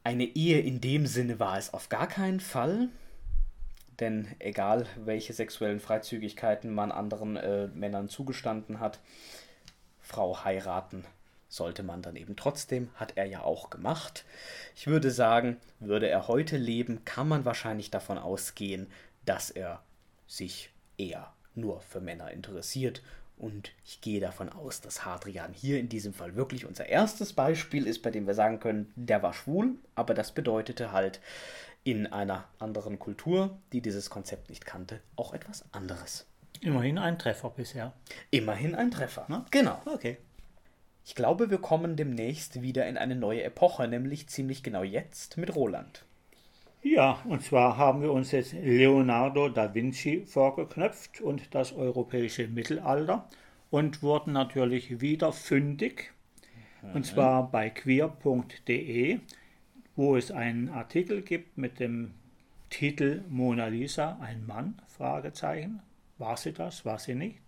Eine Ehe in dem Sinne war es auf gar keinen Fall. Denn egal, welche sexuellen Freizügigkeiten man anderen äh, Männern zugestanden hat, Frau heiraten sollte man dann eben trotzdem, hat er ja auch gemacht. Ich würde sagen, würde er heute leben, kann man wahrscheinlich davon ausgehen, dass er sich eher nur für Männer interessiert. Und ich gehe davon aus, dass Hadrian hier in diesem Fall wirklich unser erstes Beispiel ist, bei dem wir sagen können, der war schwul, aber das bedeutete halt, in einer anderen Kultur, die dieses Konzept nicht kannte, auch etwas anderes. Immerhin ein Treffer bisher. Immerhin ein Treffer. Ne? Genau. Okay. Ich glaube, wir kommen demnächst wieder in eine neue Epoche, nämlich ziemlich genau jetzt mit Roland. Ja, und zwar haben wir uns jetzt Leonardo da Vinci vorgeknöpft und das europäische Mittelalter und wurden natürlich wieder fündig. Und zwar bei queer.de wo es einen Artikel gibt mit dem Titel Mona Lisa, ein Mann? Fragezeichen. War sie das? War sie nicht?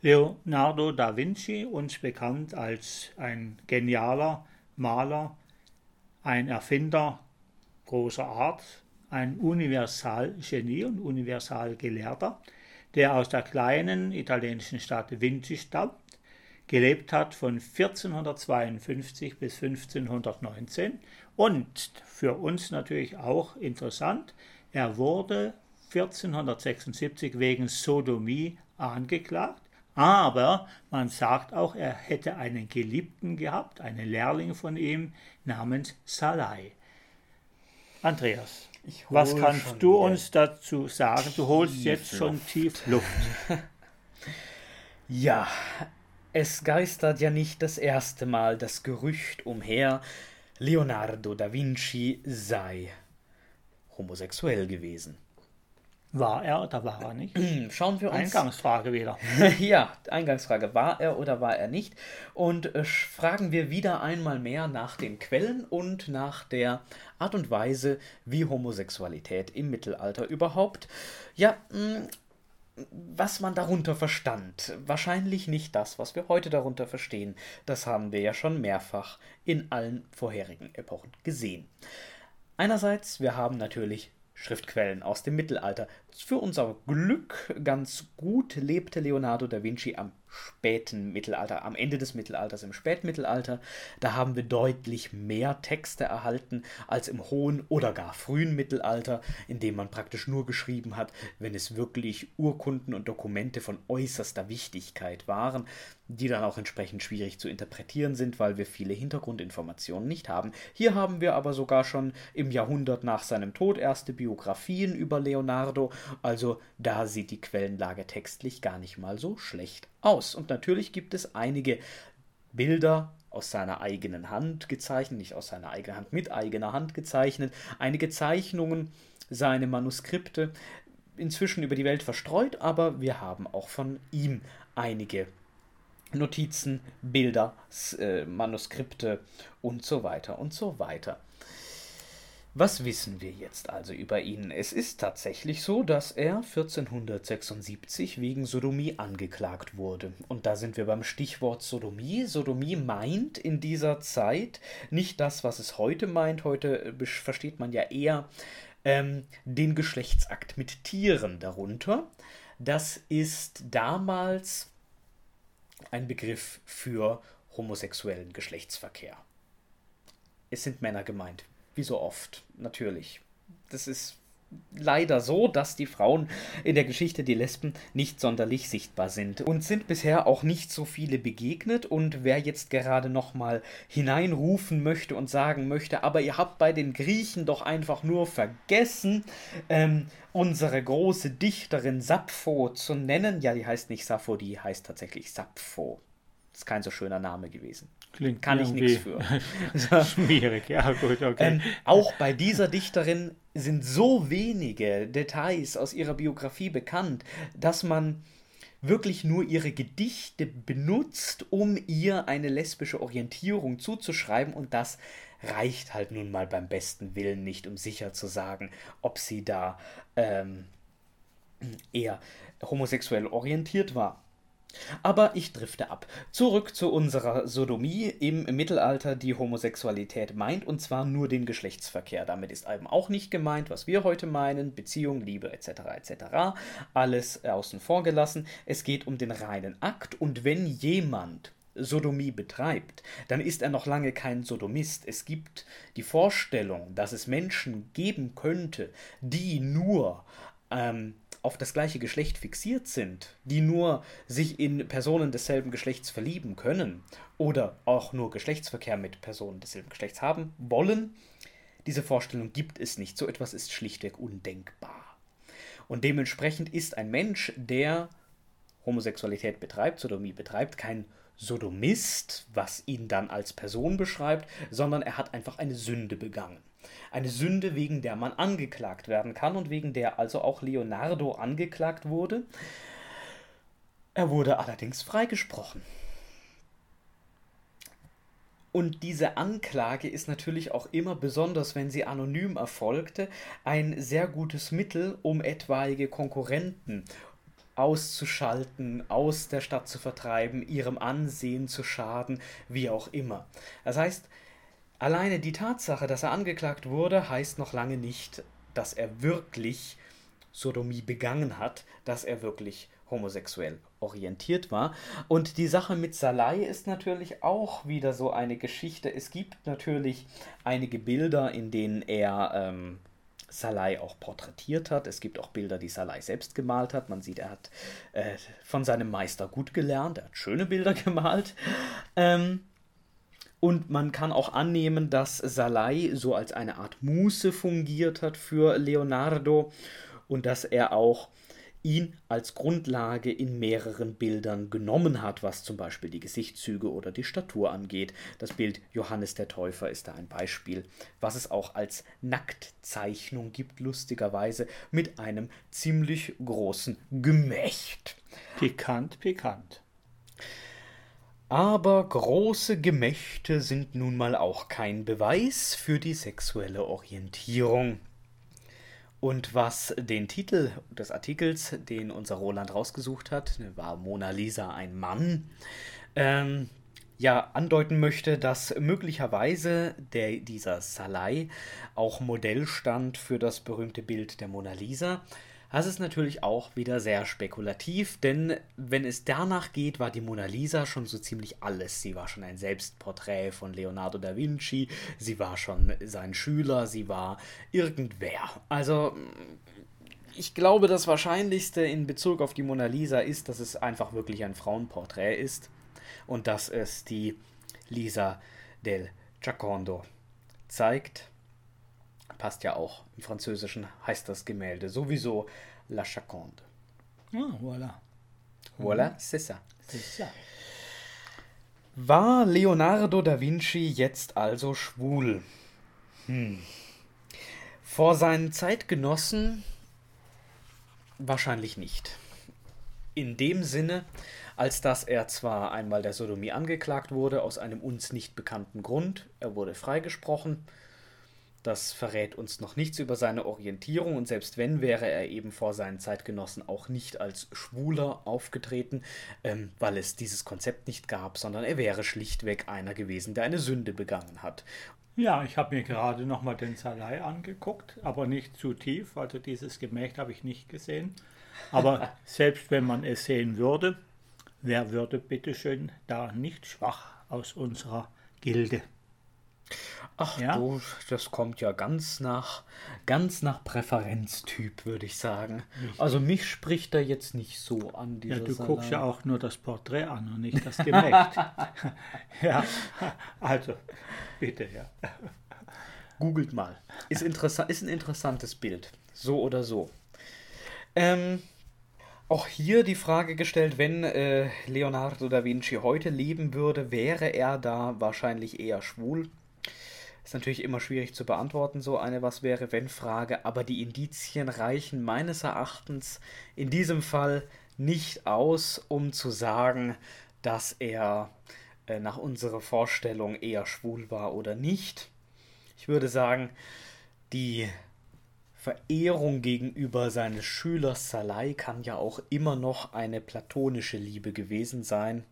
Leonardo da Vinci, uns bekannt als ein genialer Maler, ein Erfinder großer Art, ein Universalgenie und Universalgelehrter, der aus der kleinen italienischen Stadt Vinci stammt, gelebt hat von 1452 bis 1519 und für uns natürlich auch interessant, er wurde 1476 wegen Sodomie angeklagt, aber man sagt auch, er hätte einen Geliebten gehabt, einen Lehrling von ihm namens Salai. Andreas, was kannst du uns dazu sagen? Du holst jetzt Luft. schon tief Luft. ja, es geistert ja nicht das erste Mal das Gerücht umher, Leonardo da Vinci sei homosexuell gewesen. War er oder war er nicht? Schauen wir uns. Eingangsfrage wieder. ja, Eingangsfrage. War er oder war er nicht? Und äh, fragen wir wieder einmal mehr nach den Quellen und nach der Art und Weise, wie Homosexualität im Mittelalter überhaupt, ja, mh, hm, was man darunter verstand. Wahrscheinlich nicht das, was wir heute darunter verstehen. Das haben wir ja schon mehrfach in allen vorherigen Epochen gesehen. Einerseits, wir haben natürlich Schriftquellen aus dem Mittelalter. Für unser Glück ganz gut lebte Leonardo da Vinci am späten Mittelalter, am Ende des Mittelalters, im Spätmittelalter. Da haben wir deutlich mehr Texte erhalten als im hohen oder gar frühen Mittelalter, in dem man praktisch nur geschrieben hat, wenn es wirklich Urkunden und Dokumente von äußerster Wichtigkeit waren, die dann auch entsprechend schwierig zu interpretieren sind, weil wir viele Hintergrundinformationen nicht haben. Hier haben wir aber sogar schon im Jahrhundert nach seinem Tod erste Biografien über Leonardo, also da sieht die Quellenlage textlich gar nicht mal so schlecht aus. Und natürlich gibt es einige Bilder aus seiner eigenen Hand gezeichnet, nicht aus seiner eigenen Hand, mit eigener Hand gezeichnet, einige Zeichnungen, seine Manuskripte, inzwischen über die Welt verstreut, aber wir haben auch von ihm einige Notizen, Bilder, äh, Manuskripte und so weiter und so weiter. Was wissen wir jetzt also über ihn? Es ist tatsächlich so, dass er 1476 wegen Sodomie angeklagt wurde. Und da sind wir beim Stichwort Sodomie. Sodomie meint in dieser Zeit nicht das, was es heute meint. Heute äh, versteht man ja eher ähm, den Geschlechtsakt mit Tieren darunter. Das ist damals ein Begriff für homosexuellen Geschlechtsverkehr. Es sind Männer gemeint, wie so oft, natürlich. Das ist leider so, dass die Frauen in der Geschichte, die Lesben, nicht sonderlich sichtbar sind und sind bisher auch nicht so viele begegnet. Und wer jetzt gerade nochmal hineinrufen möchte und sagen möchte, aber ihr habt bei den Griechen doch einfach nur vergessen, ähm, unsere große Dichterin Sappho zu nennen. Ja, die heißt nicht Sappho, die heißt tatsächlich Sappho. Ist kein so schöner Name gewesen. Klingt Kann ich nichts für. Schwierig, ja gut, okay. Ähm, auch bei dieser Dichterin sind so wenige Details aus ihrer Biografie bekannt, dass man wirklich nur ihre Gedichte benutzt, um ihr eine lesbische Orientierung zuzuschreiben und das reicht halt nun mal beim besten Willen nicht, um sicher zu sagen, ob sie da ähm, eher homosexuell orientiert war. Aber ich drifte ab. Zurück zu unserer Sodomie im Mittelalter, die Homosexualität meint, und zwar nur den Geschlechtsverkehr. Damit ist eben auch nicht gemeint, was wir heute meinen, Beziehung, Liebe etc. etc. Alles außen vor gelassen. Es geht um den reinen Akt, und wenn jemand Sodomie betreibt, dann ist er noch lange kein Sodomist. Es gibt die Vorstellung, dass es Menschen geben könnte, die nur ähm, auf das gleiche Geschlecht fixiert sind, die nur sich in Personen desselben Geschlechts verlieben können oder auch nur Geschlechtsverkehr mit Personen desselben Geschlechts haben wollen, diese Vorstellung gibt es nicht. So etwas ist schlichtweg undenkbar. Und dementsprechend ist ein Mensch, der Homosexualität betreibt, Sodomie betreibt, kein Sodomist, was ihn dann als Person beschreibt, sondern er hat einfach eine Sünde begangen. Eine Sünde, wegen der man angeklagt werden kann und wegen der also auch Leonardo angeklagt wurde. Er wurde allerdings freigesprochen. Und diese Anklage ist natürlich auch immer, besonders wenn sie anonym erfolgte, ein sehr gutes Mittel, um etwaige Konkurrenten auszuschalten, aus der Stadt zu vertreiben, ihrem Ansehen zu schaden, wie auch immer. Das heißt, Alleine die Tatsache, dass er angeklagt wurde, heißt noch lange nicht, dass er wirklich Sodomie begangen hat, dass er wirklich homosexuell orientiert war. Und die Sache mit Salai ist natürlich auch wieder so eine Geschichte. Es gibt natürlich einige Bilder, in denen er ähm, Salai auch porträtiert hat. Es gibt auch Bilder, die Salai selbst gemalt hat. Man sieht, er hat äh, von seinem Meister gut gelernt. Er hat schöne Bilder gemalt. Ähm, und man kann auch annehmen, dass Salai so als eine Art Muße fungiert hat für Leonardo und dass er auch ihn als Grundlage in mehreren Bildern genommen hat, was zum Beispiel die Gesichtszüge oder die Statur angeht. Das Bild Johannes der Täufer ist da ein Beispiel, was es auch als Nacktzeichnung gibt, lustigerweise mit einem ziemlich großen Gemächt. Pikant, pikant. Aber große Gemächte sind nun mal auch kein Beweis für die sexuelle Orientierung. Und was den Titel des Artikels, den unser Roland rausgesucht hat, war Mona Lisa ein Mann, ähm, ja andeuten möchte, dass möglicherweise der, dieser Salai auch Modell stand für das berühmte Bild der Mona Lisa. Das ist natürlich auch wieder sehr spekulativ, denn wenn es danach geht, war die Mona Lisa schon so ziemlich alles. Sie war schon ein Selbstporträt von Leonardo da Vinci, sie war schon sein Schüler, sie war irgendwer. Also ich glaube, das Wahrscheinlichste in Bezug auf die Mona Lisa ist, dass es einfach wirklich ein Frauenporträt ist und dass es die Lisa del Giacondo zeigt passt ja auch. Im Französischen heißt das Gemälde sowieso La Chaconde. Ah, voilà. Voilà, mhm. c'est ça. C'est ça. War Leonardo da Vinci jetzt also schwul? Hm. Vor seinen Zeitgenossen wahrscheinlich nicht. In dem Sinne, als dass er zwar einmal der Sodomie angeklagt wurde, aus einem uns nicht bekannten Grund, er wurde freigesprochen, Das verrät uns noch nichts über seine Orientierung und selbst wenn, wäre er eben vor seinen Zeitgenossen auch nicht als Schwuler aufgetreten, ähm, weil es dieses Konzept nicht gab, sondern er wäre schlichtweg einer gewesen, der eine Sünde begangen hat. Ja, ich habe mir gerade nochmal den Salai angeguckt, aber nicht zu tief, also dieses Gemächt habe ich nicht gesehen. Aber selbst wenn man es sehen würde, wer würde bitteschön da nicht schwach aus unserer Gilde? Ach ja? du, das kommt ja ganz nach, ganz nach Präferenztyp, würde ich sagen. Nicht. Also mich spricht da jetzt nicht so an. Ja, du Salami. guckst ja auch nur das Porträt an und nicht das Gemächt. ja, also bitte, ja. Googelt mal. Ist, interessant, ist ein interessantes Bild. So oder so. Ähm, auch hier die Frage gestellt, wenn äh, Leonardo da Vinci heute leben würde, wäre er da wahrscheinlich eher schwul? Ist natürlich immer schwierig zu beantworten, so eine Was wäre wenn Frage, aber die Indizien reichen meines Erachtens in diesem Fall nicht aus, um zu sagen, dass er äh, nach unserer Vorstellung eher schwul war oder nicht. Ich würde sagen, die Verehrung gegenüber seines Schülers Salai kann ja auch immer noch eine platonische Liebe gewesen sein.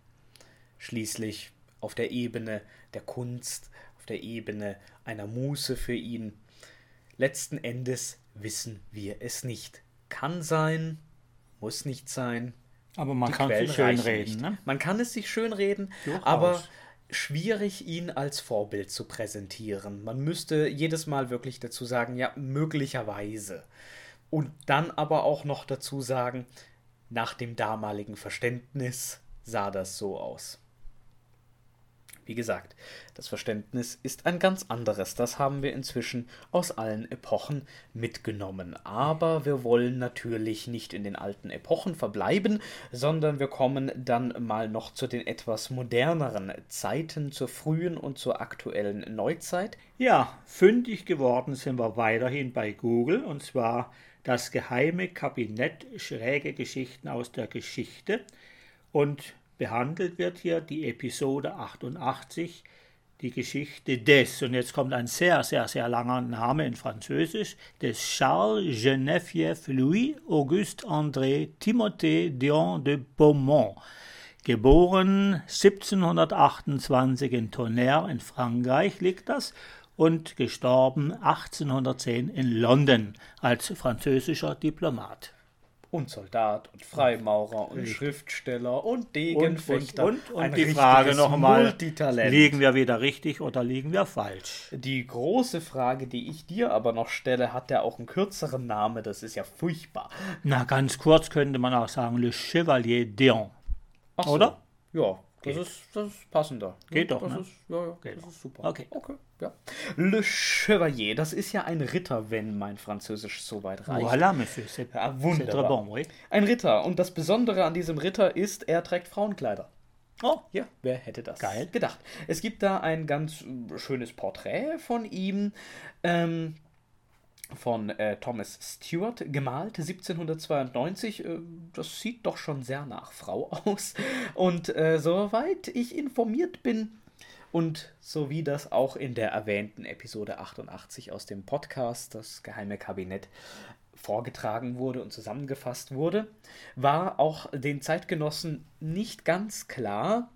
Schließlich auf der Ebene der Kunst auf der Ebene einer Muße für ihn. Letzten Endes wissen wir es nicht. Kann sein, muss nicht sein. Aber man Die kann es sich schön reden. Ne? Man kann es sich schön reden, aber schwierig, ihn als Vorbild zu präsentieren. Man müsste jedes Mal wirklich dazu sagen, ja, möglicherweise. Und dann aber auch noch dazu sagen, nach dem damaligen Verständnis sah das so aus. Wie gesagt, das Verständnis ist ein ganz anderes. Das haben wir inzwischen aus allen Epochen mitgenommen. Aber wir wollen natürlich nicht in den alten Epochen verbleiben, sondern wir kommen dann mal noch zu den etwas moderneren Zeiten, zur frühen und zur aktuellen Neuzeit. Ja, fündig geworden sind wir weiterhin bei Google und zwar das geheime Kabinett schräge Geschichten aus der Geschichte. Und behandelt wird hier die Episode 88, die Geschichte des, und jetzt kommt ein sehr, sehr, sehr langer Name in Französisch, des Charles Geneviève Louis Auguste André Timothée Dion de Beaumont, geboren 1728 in Tonnerre in Frankreich liegt das und gestorben 1810 in London als französischer Diplomat und Soldat und Freimaurer und Richtig. Schriftsteller und Degenfechter. Und, und, und, und die Frage nochmal, liegen wir wieder richtig oder liegen wir falsch? Die große Frage, die ich dir aber noch stelle, hat der auch einen kürzeren Namen, das ist ja furchtbar. Na, ganz kurz könnte man auch sagen, Le Chevalier Dion. Ach oder? So. Ja, das ist, das ist passender. Geht ja, doch, das ne? Ist, ja, ja, Geht das ist super. Okay. okay ja. Le Chevalier, das ist ja ein Ritter, wenn mein Französisch so weit reicht. Voilà, Monsieur, c'est ja, wunderbar. Bon, oui. Ein Ritter. Und das Besondere an diesem Ritter ist, er trägt Frauenkleider. Oh, ja, wer hätte das Geil. gedacht? Es gibt da ein ganz schönes Porträt von ihm. Ähm, von äh, Thomas Stewart gemalt, 1792. Äh, das sieht doch schon sehr nach Frau aus. Und äh, soweit ich informiert bin, und so wie das auch in der erwähnten Episode 88 aus dem Podcast Das Geheime Kabinett vorgetragen wurde und zusammengefasst wurde, war auch den Zeitgenossen nicht ganz klar,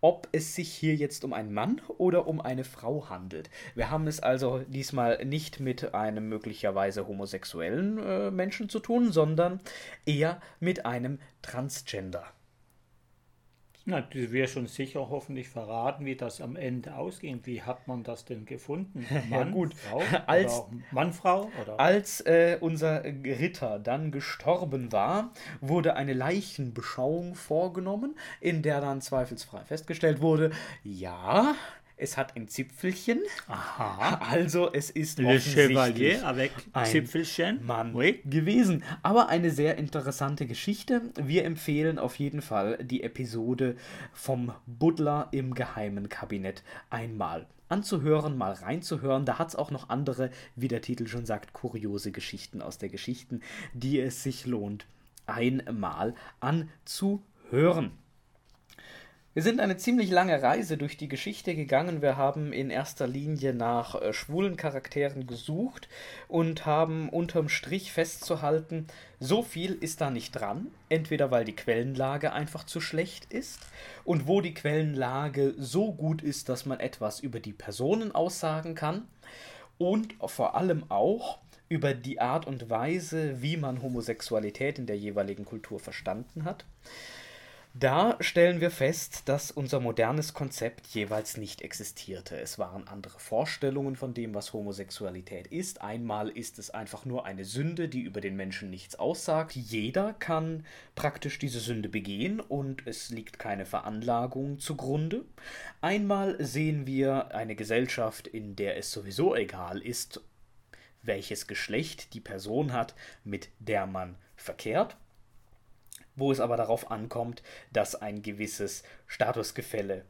ob es sich hier jetzt um einen Mann oder um eine Frau handelt. Wir haben es also diesmal nicht mit einem möglicherweise homosexuellen äh, Menschen zu tun, sondern eher mit einem Transgender. Na, du wirst schon sicher hoffentlich verraten, wie das am Ende ausging. Wie hat man das denn gefunden? Mann, ja, gut. Frau? Als, Mann, Frau? Oder? Als äh, unser Ritter dann gestorben war, wurde eine Leichenbeschauung vorgenommen, in der dann zweifelsfrei festgestellt wurde, ja, es hat ein Zipfelchen. Aha. Also es ist Le Chevalier avec ein Zipfelchen Mann oui. gewesen. Aber eine sehr interessante Geschichte. Wir empfehlen auf jeden Fall die Episode vom Buddler im geheimen Kabinett einmal anzuhören, mal reinzuhören. Da hat es auch noch andere, wie der Titel schon sagt, kuriose Geschichten aus der Geschichten, die es sich lohnt, einmal anzuhören. Wir sind eine ziemlich lange Reise durch die Geschichte gegangen. Wir haben in erster Linie nach äh, schwulen Charakteren gesucht und haben unterm Strich festzuhalten, so viel ist da nicht dran. Entweder weil die Quellenlage einfach zu schlecht ist und wo die Quellenlage so gut ist, dass man etwas über die Personen aussagen kann und vor allem auch über die Art und Weise, wie man Homosexualität in der jeweiligen Kultur verstanden hat. Da stellen wir fest, dass unser modernes Konzept jeweils nicht existierte. Es waren andere Vorstellungen von dem, was Homosexualität ist. Einmal ist es einfach nur eine Sünde, die über den Menschen nichts aussagt. Jeder kann praktisch diese Sünde begehen und es liegt keine Veranlagung zugrunde. Einmal sehen wir eine Gesellschaft, in der es sowieso egal ist, welches Geschlecht die Person hat, mit der man verkehrt wo es aber darauf ankommt, dass ein gewisses Statusgefälle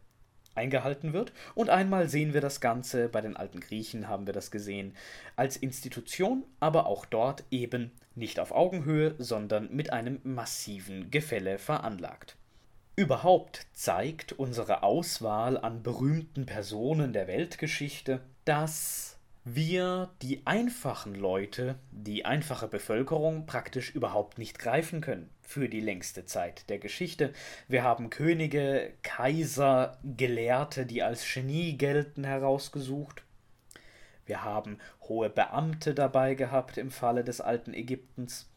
eingehalten wird. Und einmal sehen wir das Ganze, bei den alten Griechen haben wir das gesehen, als Institution, aber auch dort eben nicht auf Augenhöhe, sondern mit einem massiven Gefälle veranlagt. Überhaupt zeigt unsere Auswahl an berühmten Personen der Weltgeschichte, dass wir die einfachen Leute, die einfache Bevölkerung praktisch überhaupt nicht greifen können für die längste Zeit der Geschichte. Wir haben Könige, Kaiser, Gelehrte, die als Genie gelten, herausgesucht. Wir haben hohe Beamte dabei gehabt im Falle des alten Ägyptens.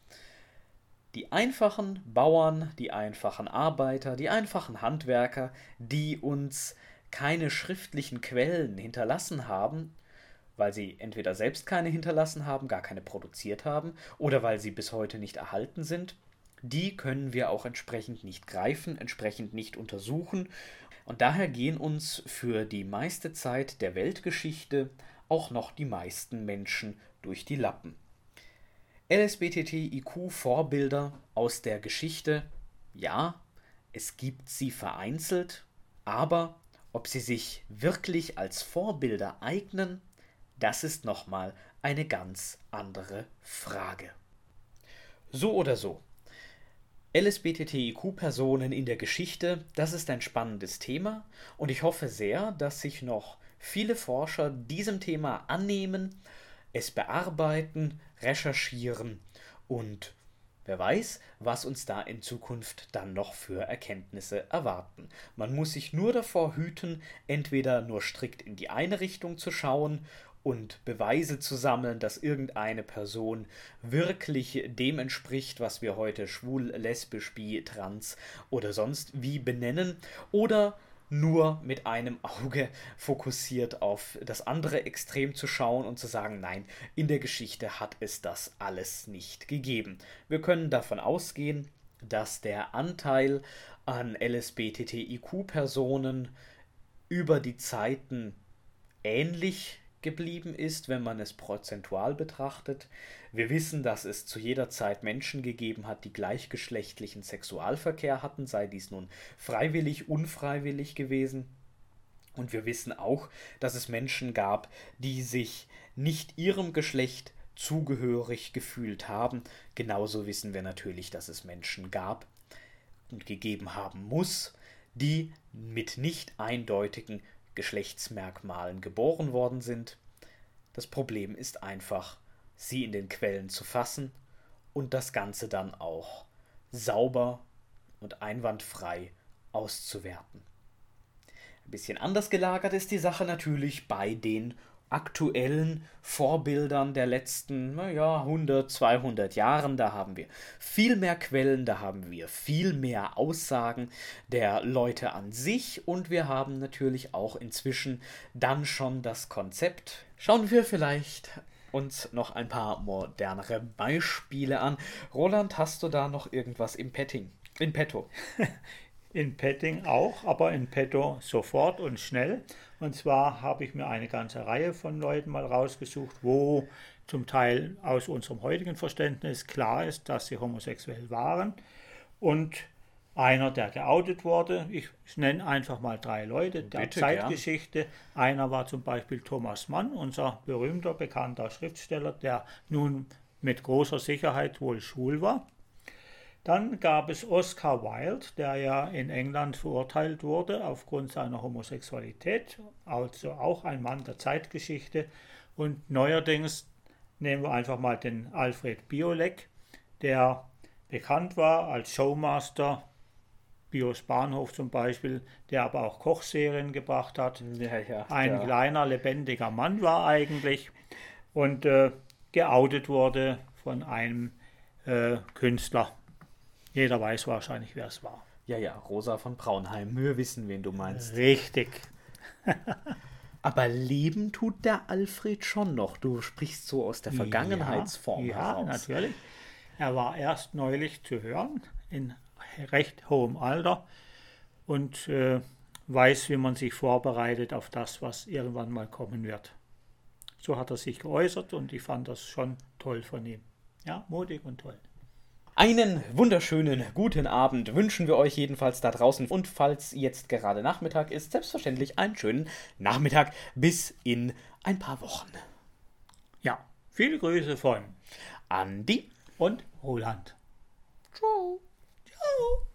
Die einfachen Bauern, die einfachen Arbeiter, die einfachen Handwerker, die uns keine schriftlichen Quellen hinterlassen haben, weil sie entweder selbst keine hinterlassen haben, gar keine produziert haben, oder weil sie bis heute nicht erhalten sind, die können wir auch entsprechend nicht greifen, entsprechend nicht untersuchen. Und daher gehen uns für die meiste Zeit der Weltgeschichte auch noch die meisten Menschen durch die Lappen. LSBTTIQ-Vorbilder aus der Geschichte, ja, es gibt sie vereinzelt, aber ob sie sich wirklich als Vorbilder eignen, das ist nochmal eine ganz andere Frage. So oder so. LSBTTIQ-Personen in der Geschichte, das ist ein spannendes Thema und ich hoffe sehr, dass sich noch viele Forscher diesem Thema annehmen, es bearbeiten, recherchieren und Wer weiß, was uns da in Zukunft dann noch für Erkenntnisse erwarten. Man muss sich nur davor hüten, entweder nur strikt in die eine Richtung zu schauen und Beweise zu sammeln, dass irgendeine Person wirklich dem entspricht, was wir heute schwul, lesbisch, bi, trans oder sonst wie benennen, oder nur mit einem Auge fokussiert auf das andere Extrem zu schauen und zu sagen, nein, in der Geschichte hat es das alles nicht gegeben. Wir können davon ausgehen, dass der Anteil an LSBTTIQ-Personen über die Zeiten ähnlich geblieben ist, wenn man es prozentual betrachtet. Wir wissen, dass es zu jeder Zeit Menschen gegeben hat, die gleichgeschlechtlichen Sexualverkehr hatten, sei dies nun freiwillig, unfreiwillig gewesen. Und wir wissen auch, dass es Menschen gab, die sich nicht ihrem Geschlecht zugehörig gefühlt haben. Genauso wissen wir natürlich, dass es Menschen gab und gegeben haben muss, die mit nicht eindeutigen Geschlechtsmerkmalen geboren worden sind. Das Problem ist einfach, sie in den Quellen zu fassen und das Ganze dann auch sauber und einwandfrei auszuwerten. Ein bisschen anders gelagert ist die Sache natürlich bei den aktuellen Vorbildern der letzten naja, 100, 200 Jahren. Da haben wir viel mehr Quellen, da haben wir viel mehr Aussagen der Leute an sich und wir haben natürlich auch inzwischen dann schon das Konzept. Schauen wir vielleicht uns noch ein paar modernere Beispiele an. Roland, hast du da noch irgendwas im Petting? In petto? in Petting auch, aber in petto sofort und schnell. Und zwar habe ich mir eine ganze Reihe von Leuten mal rausgesucht, wo zum Teil aus unserem heutigen Verständnis klar ist, dass sie homosexuell waren. Und einer, der geoutet wurde, ich, nenne einfach mal drei Leute der Bitte, Zeitgeschichte. Gern. Einer war zum Beispiel Thomas Mann, unser berühmter, bekannter Schriftsteller, der nun mit großer Sicherheit wohl schwul war. Dann gab es Oscar Wilde, der ja in England verurteilt wurde aufgrund seiner Homosexualität, also auch ein Mann der Zeitgeschichte. Und neuerdings nehmen wir einfach mal den Alfred Biolek, der bekannt war als Showmaster, Bios Bahnhof zum Beispiel, der aber auch Kochserien gebracht hat. Ja, ja, Ein ja. kleiner, lebendiger Mann war eigentlich und äh, geoutet wurde von einem äh, Künstler. Jeder weiß wahrscheinlich, wer es war. Ja, ja, Rosa von Braunheim. Wir wissen, wen du meinst. Richtig. Aber leben tut der Alfred schon noch. Du sprichst so aus der Vergangenheitsform ja, heraus. Ja, natürlich. Er war erst neulich zu hören, in recht hohem Alter und äh, weiß, wie man sich vorbereitet auf das, was irgendwann mal kommen wird. So hat er sich geäußert und ich fand das schon toll von ihm. Ja, mutig und toll. Einen wunderschönen guten Abend wünschen wir euch jedenfalls da draußen. Und falls jetzt gerade Nachmittag ist, selbstverständlich einen schönen Nachmittag bis in ein paar Wochen. Ja, viele Grüße von Andi und Roland. Ciao. Ciao.